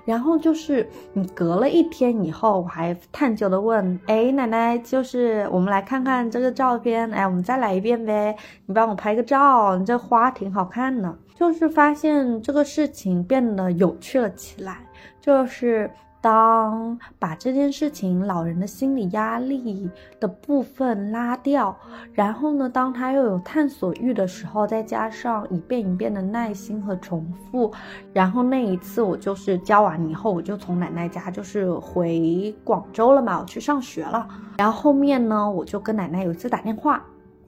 然后就是你隔了一天以后，我还探究的问，哎，奶奶，就是我们来看看这个照片，哎，我们再来一遍呗，你帮我拍个照，你这花挺好看的，就是发现这个事情变得有趣了起来，就是。当把这件事情老人的心理压力的部分拉掉，然后呢，当他又有探索欲的时候，再加上一遍一遍的耐心和重复，然后那一次我就是教完以后，我就从奶奶家就是回广州了嘛，我去上学了，然后后面呢，我就跟奶奶有一次打电话。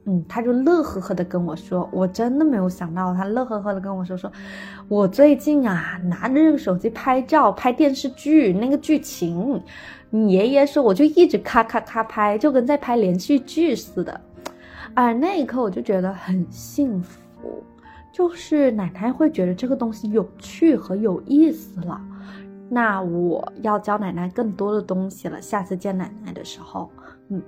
嗯，他就乐呵呵的跟我说，我真的没有想到，他乐呵呵的跟我说，说我最近啊拿着这个手机拍照拍电视剧那个剧情，你爷爷说我就一直咔咔咔拍，就跟在拍连续剧似的，而那一刻我就觉得很幸福，就是奶奶会觉得这个东西有趣和有意思了，那我要教奶奶更多的东西了，下次见奶奶的时候，嗯。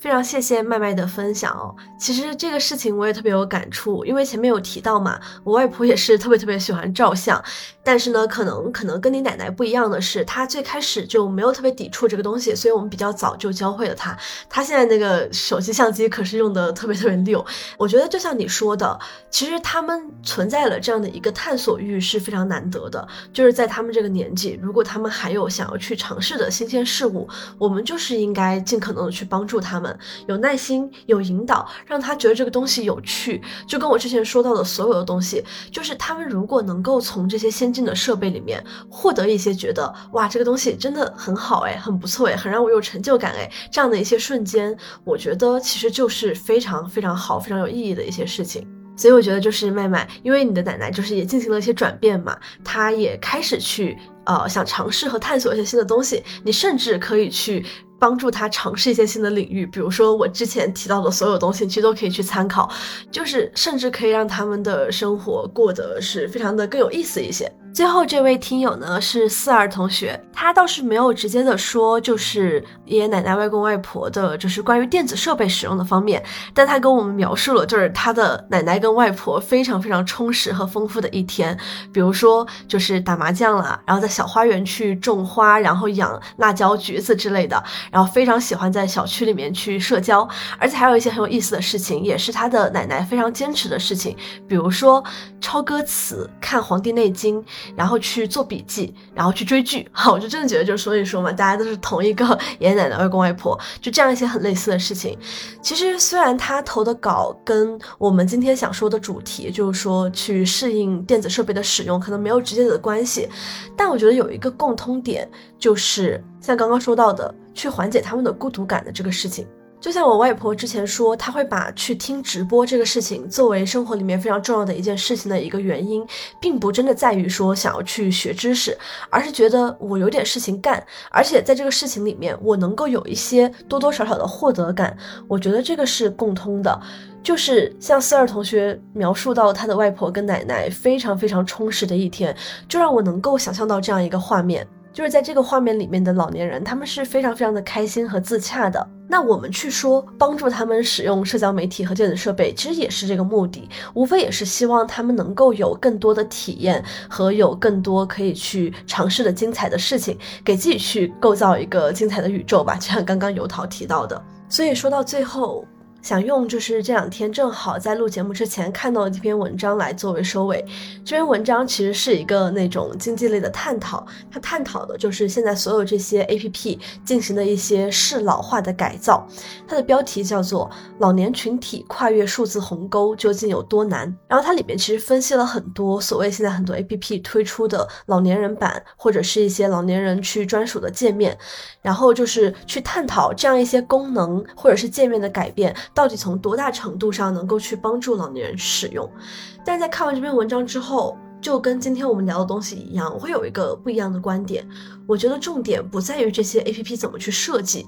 非常谢谢麦麦的分享哦。其实这个事情我也特别有感触，因为前面有提到嘛，我外婆也是特别特别喜欢照相，但是呢，可能可能跟你奶奶不一样的是，她最开始就没有特别抵触这个东西，所以我们比较早就教会了她。她现在那个手机相机可是用的特别特别溜。我觉得就像你说的，其实他们存在了这样的一个探索欲是非常难得的，就是在他们这个年纪，如果他们还有想要去尝试的新鲜事物，我们就是应该尽可能的去帮助他们。有耐心，有引导，让他觉得这个东西有趣，就跟我之前说到的所有的东西，就是他们如果能够从这些先进的设备里面获得一些觉得哇，这个东西真的很好哎，很不错哎，很让我有成就感哎，这样的一些瞬间，我觉得其实就是非常非常好、非常有意义的一些事情。所以我觉得就是麦麦，因为你的奶奶就是也进行了一些转变嘛，她也开始去呃想尝试和探索一些新的东西，你甚至可以去。帮助他尝试一些新的领域，比如说我之前提到的所有东西，其实都可以去参考，就是甚至可以让他们的生活过得是非常的更有意思一些。最后这位听友呢是四儿同学，他倒是没有直接的说，就是爷爷奶奶、外公外婆的，就是关于电子设备使用的方面，但他跟我们描述了，就是他的奶奶跟外婆非常非常充实和丰富的一天，比如说就是打麻将了，然后在小花园去种花，然后养辣椒、橘子之类的，然后非常喜欢在小区里面去社交，而且还有一些很有意思的事情，也是他的奶奶非常坚持的事情，比如说抄歌词、看《黄帝内经》。然后去做笔记，然后去追剧，哈，我就真的觉得，就所以说嘛，大家都是同一个爷爷奶奶、外公外婆，就这样一些很类似的事情。其实虽然他投的稿跟我们今天想说的主题，就是说去适应电子设备的使用，可能没有直接的关系，但我觉得有一个共通点，就是像刚刚说到的，去缓解他们的孤独感的这个事情。就像我外婆之前说，她会把去听直播这个事情作为生活里面非常重要的一件事情的一个原因，并不真的在于说想要去学知识，而是觉得我有点事情干，而且在这个事情里面我能够有一些多多少少的获得感。我觉得这个是共通的，就是像四二同学描述到他的外婆跟奶奶非常非常充实的一天，就让我能够想象到这样一个画面。就是在这个画面里面的老年人，他们是非常非常的开心和自洽的。那我们去说帮助他们使用社交媒体和电子设备，其实也是这个目的，无非也是希望他们能够有更多的体验和有更多可以去尝试的精彩的事情，给自己去构造一个精彩的宇宙吧。就像刚刚油桃提到的，所以说到最后。想用就是这两天正好在录节目之前看到的这篇文章来作为收尾。这篇文章其实是一个那种经济类的探讨，它探讨的就是现在所有这些 APP 进行的一些适老化的改造。它的标题叫做《老年群体跨越数字鸿沟究竟有多难》。然后它里面其实分析了很多所谓现在很多 APP 推出的老年人版，或者是一些老年人去专属的界面，然后就是去探讨这样一些功能或者是界面的改变。到底从多大程度上能够去帮助老年人使用？但在看完这篇文章之后，就跟今天我们聊的东西一样，我会有一个不一样的观点。我觉得重点不在于这些 APP 怎么去设计，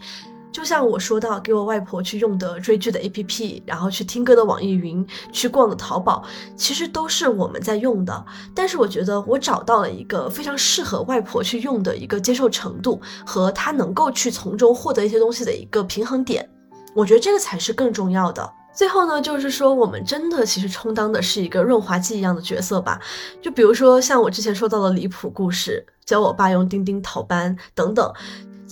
就像我说到给我外婆去用的追剧的 APP，然后去听歌的网易云，去逛的淘宝，其实都是我们在用的。但是我觉得我找到了一个非常适合外婆去用的一个接受程度，和她能够去从中获得一些东西的一个平衡点。我觉得这个才是更重要的。最后呢，就是说我们真的其实充当的是一个润滑剂一样的角色吧。就比如说像我之前说到的离谱故事，教我爸用钉钉逃班等等。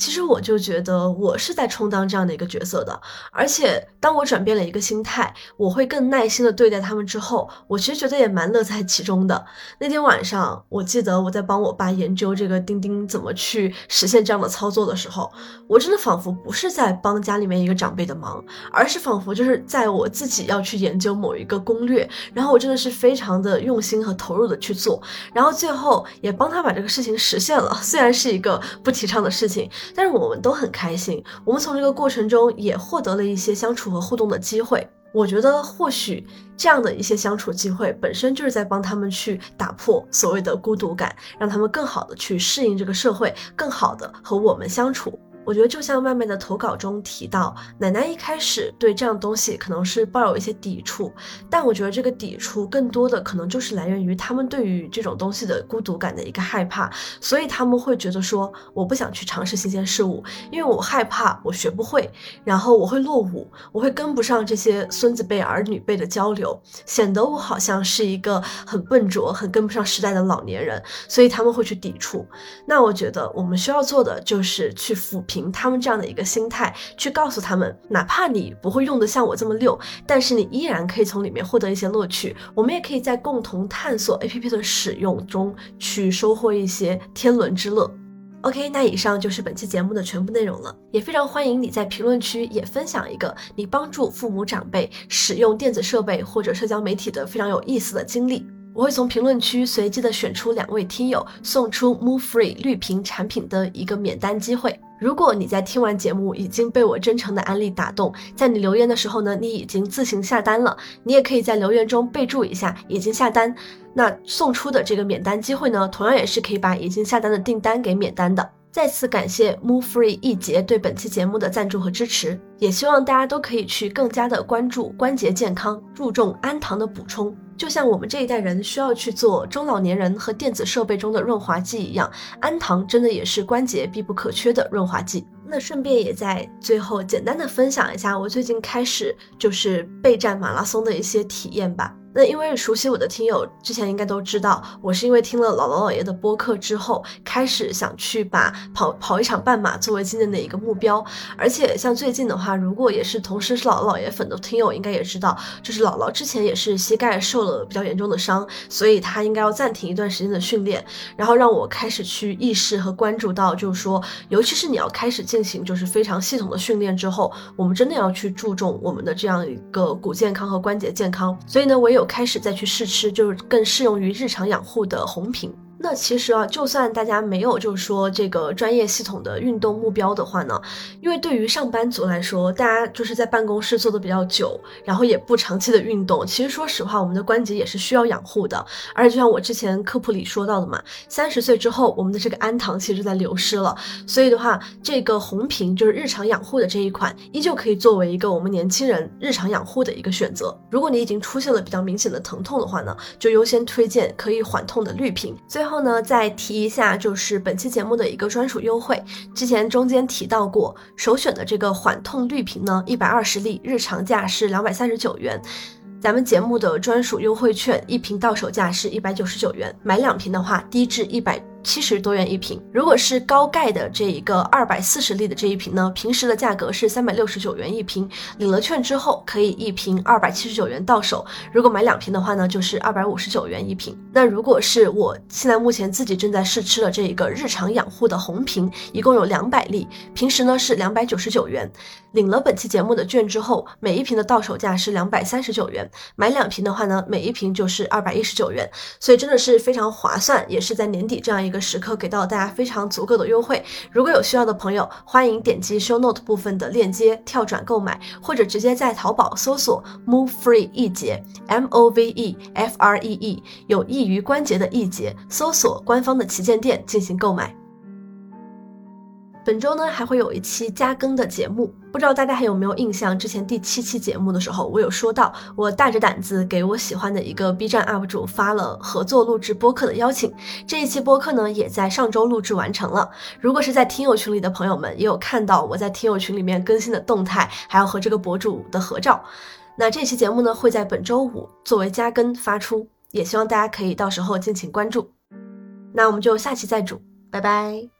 其实我就觉得我是在充当这样的一个角色的，而且当我转变了一个心态，我会更耐心的对待他们之后，我其实觉得也蛮乐在其中的。那天晚上，我记得我在帮我爸研究这个钉钉怎么去实现这样的操作的时候，我真的仿佛不是在帮家里面一个长辈的忙，而是仿佛就是在我自己要去研究某一个攻略，然后我真的是非常的用心和投入的去做，然后最后也帮他把这个事情实现了，虽然是一个不提倡的事情。但是我们都很开心，我们从这个过程中也获得了一些相处和互动的机会。我觉得或许这样的一些相处机会本身就是在帮他们去打破所谓的孤独感，让他们更好的去适应这个社会，更好的和我们相处。我觉得就像外面的投稿中提到，奶奶一开始对这样东西可能是抱有一些抵触，但我觉得这个抵触更多的可能就是来源于他们对于这种东西的孤独感的一个害怕，所以他们会觉得说我不想去尝试新鲜事物，因为我害怕我学不会，然后我会落伍，我会跟不上这些孙子辈儿女辈的交流，显得我好像是一个很笨拙、很跟不上时代的老年人，所以他们会去抵触。那我觉得我们需要做的就是去抚。凭他们这样的一个心态去告诉他们，哪怕你不会用的像我这么溜，但是你依然可以从里面获得一些乐趣。我们也可以在共同探索 APP 的使用中去收获一些天伦之乐。OK，那以上就是本期节目的全部内容了，也非常欢迎你在评论区也分享一个你帮助父母长辈使用电子设备或者社交媒体的非常有意思的经历。我会从评论区随机的选出两位听友，送出 Move Free 绿瓶产品的一个免单机会。如果你在听完节目已经被我真诚的安利打动，在你留言的时候呢，你已经自行下单了，你也可以在留言中备注一下已经下单。那送出的这个免单机会呢，同样也是可以把已经下单的订单给免单的。再次感谢 Move Free 一节对本期节目的赞助和支持，也希望大家都可以去更加的关注关节健康，注重氨糖的补充。就像我们这一代人需要去做中老年人和电子设备中的润滑剂一样，氨糖真的也是关节必不可缺的润滑剂。那顺便也在最后简单的分享一下我最近开始就是备战马拉松的一些体验吧。那因为熟悉我的听友之前应该都知道，我是因为听了姥姥姥爷的播客之后，开始想去把跑跑一场半马作为今年的一个目标。而且像最近的话，如果也是同时是姥姥姥爷粉的听友，应该也知道，就是姥姥之前也是膝盖受了比较严重的伤，所以她应该要暂停一段时间的训练，然后让我开始去意识和关注到，就是说，尤其是你要开始进行就是非常系统的训练之后，我们真的要去注重我们的这样一个骨健康和关节健康。所以呢，我有。开始再去试吃，就是更适用于日常养护的红瓶。那其实啊，就算大家没有就是说这个专业系统的运动目标的话呢，因为对于上班族来说，大家就是在办公室坐的比较久，然后也不长期的运动，其实说实话，我们的关节也是需要养护的。而且就像我之前科普里说到的嘛，三十岁之后，我们的这个氨糖其实在流失了，所以的话，这个红瓶就是日常养护的这一款，依旧可以作为一个我们年轻人日常养护的一个选择。如果你已经出现了比较明显的疼痛的话呢，就优先推荐可以缓痛的绿瓶。最后。呢，再提一下，就是本期节目的一个专属优惠。之前中间提到过，首选的这个缓痛绿瓶呢，一百二十粒，日常价是两百三十九元。咱们节目的专属优惠券，一瓶到手价是一百九十九元，买两瓶的话低至一百七十多元一瓶。如果是高钙的这一个二百四十粒的这一瓶呢，平时的价格是三百六十九元一瓶，领了券之后可以一瓶二百七十九元到手。如果买两瓶的话呢，就是二百五十九元一瓶。那如果是我现在目前自己正在试吃的这一个日常养护的红瓶，一共有两百粒，平时呢是两百九十九元。领了本期节目的券之后，每一瓶的到手价是两百三十九元，买两瓶的话呢，每一瓶就是二百一十九元，所以真的是非常划算，也是在年底这样一个时刻给到大家非常足够的优惠。如果有需要的朋友，欢迎点击 show note 部分的链接跳转购买，或者直接在淘宝搜索 move free 一节 M O V E F R E E 有益于关节的易节，搜索官方的旗舰店进行购买。本周呢还会有一期加更的节目，不知道大家还有没有印象？之前第七期节目的时候，我有说到，我大着胆子给我喜欢的一个 B 站 UP 主发了合作录制播客的邀请。这一期播客呢，也在上周录制完成了。如果是在听友群里的朋友们，也有看到我在听友群里面更新的动态，还有和这个博主的合照。那这期节目呢，会在本周五作为加更发出，也希望大家可以到时候敬请关注。那我们就下期再煮，拜拜。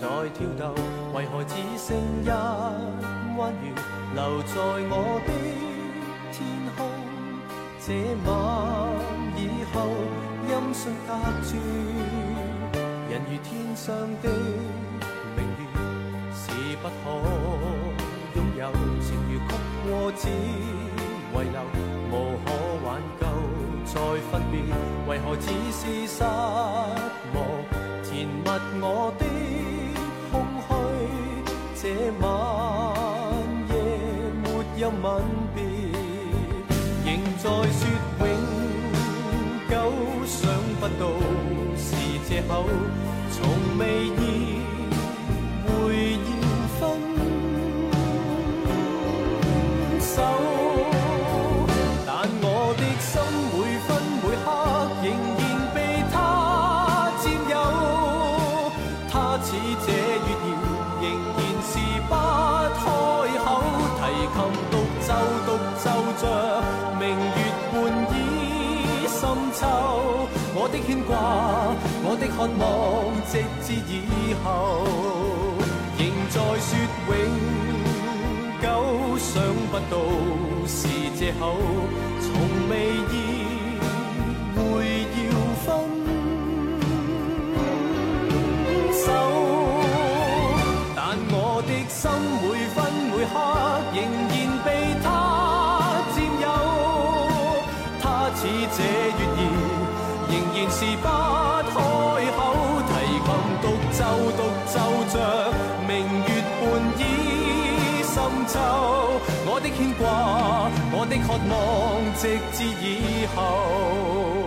在跳动。为何只剩一弯月留在我的天空？这晚以后，音讯隔绝，人如天上的明月，是不可。拥有情如曲过只遗留，无可挽救再分别，为何只是失望？填密我的，这晚夜没有吻别，仍在说永久，想不到是借口，从未意会要分。手，牵挂，我的渴望，直至以后，仍在说永久，想不到是借口，从未意会要分手，但我的心每分每刻仍独奏着明月半倚深秋。我的牵挂，我的渴望，直至以后。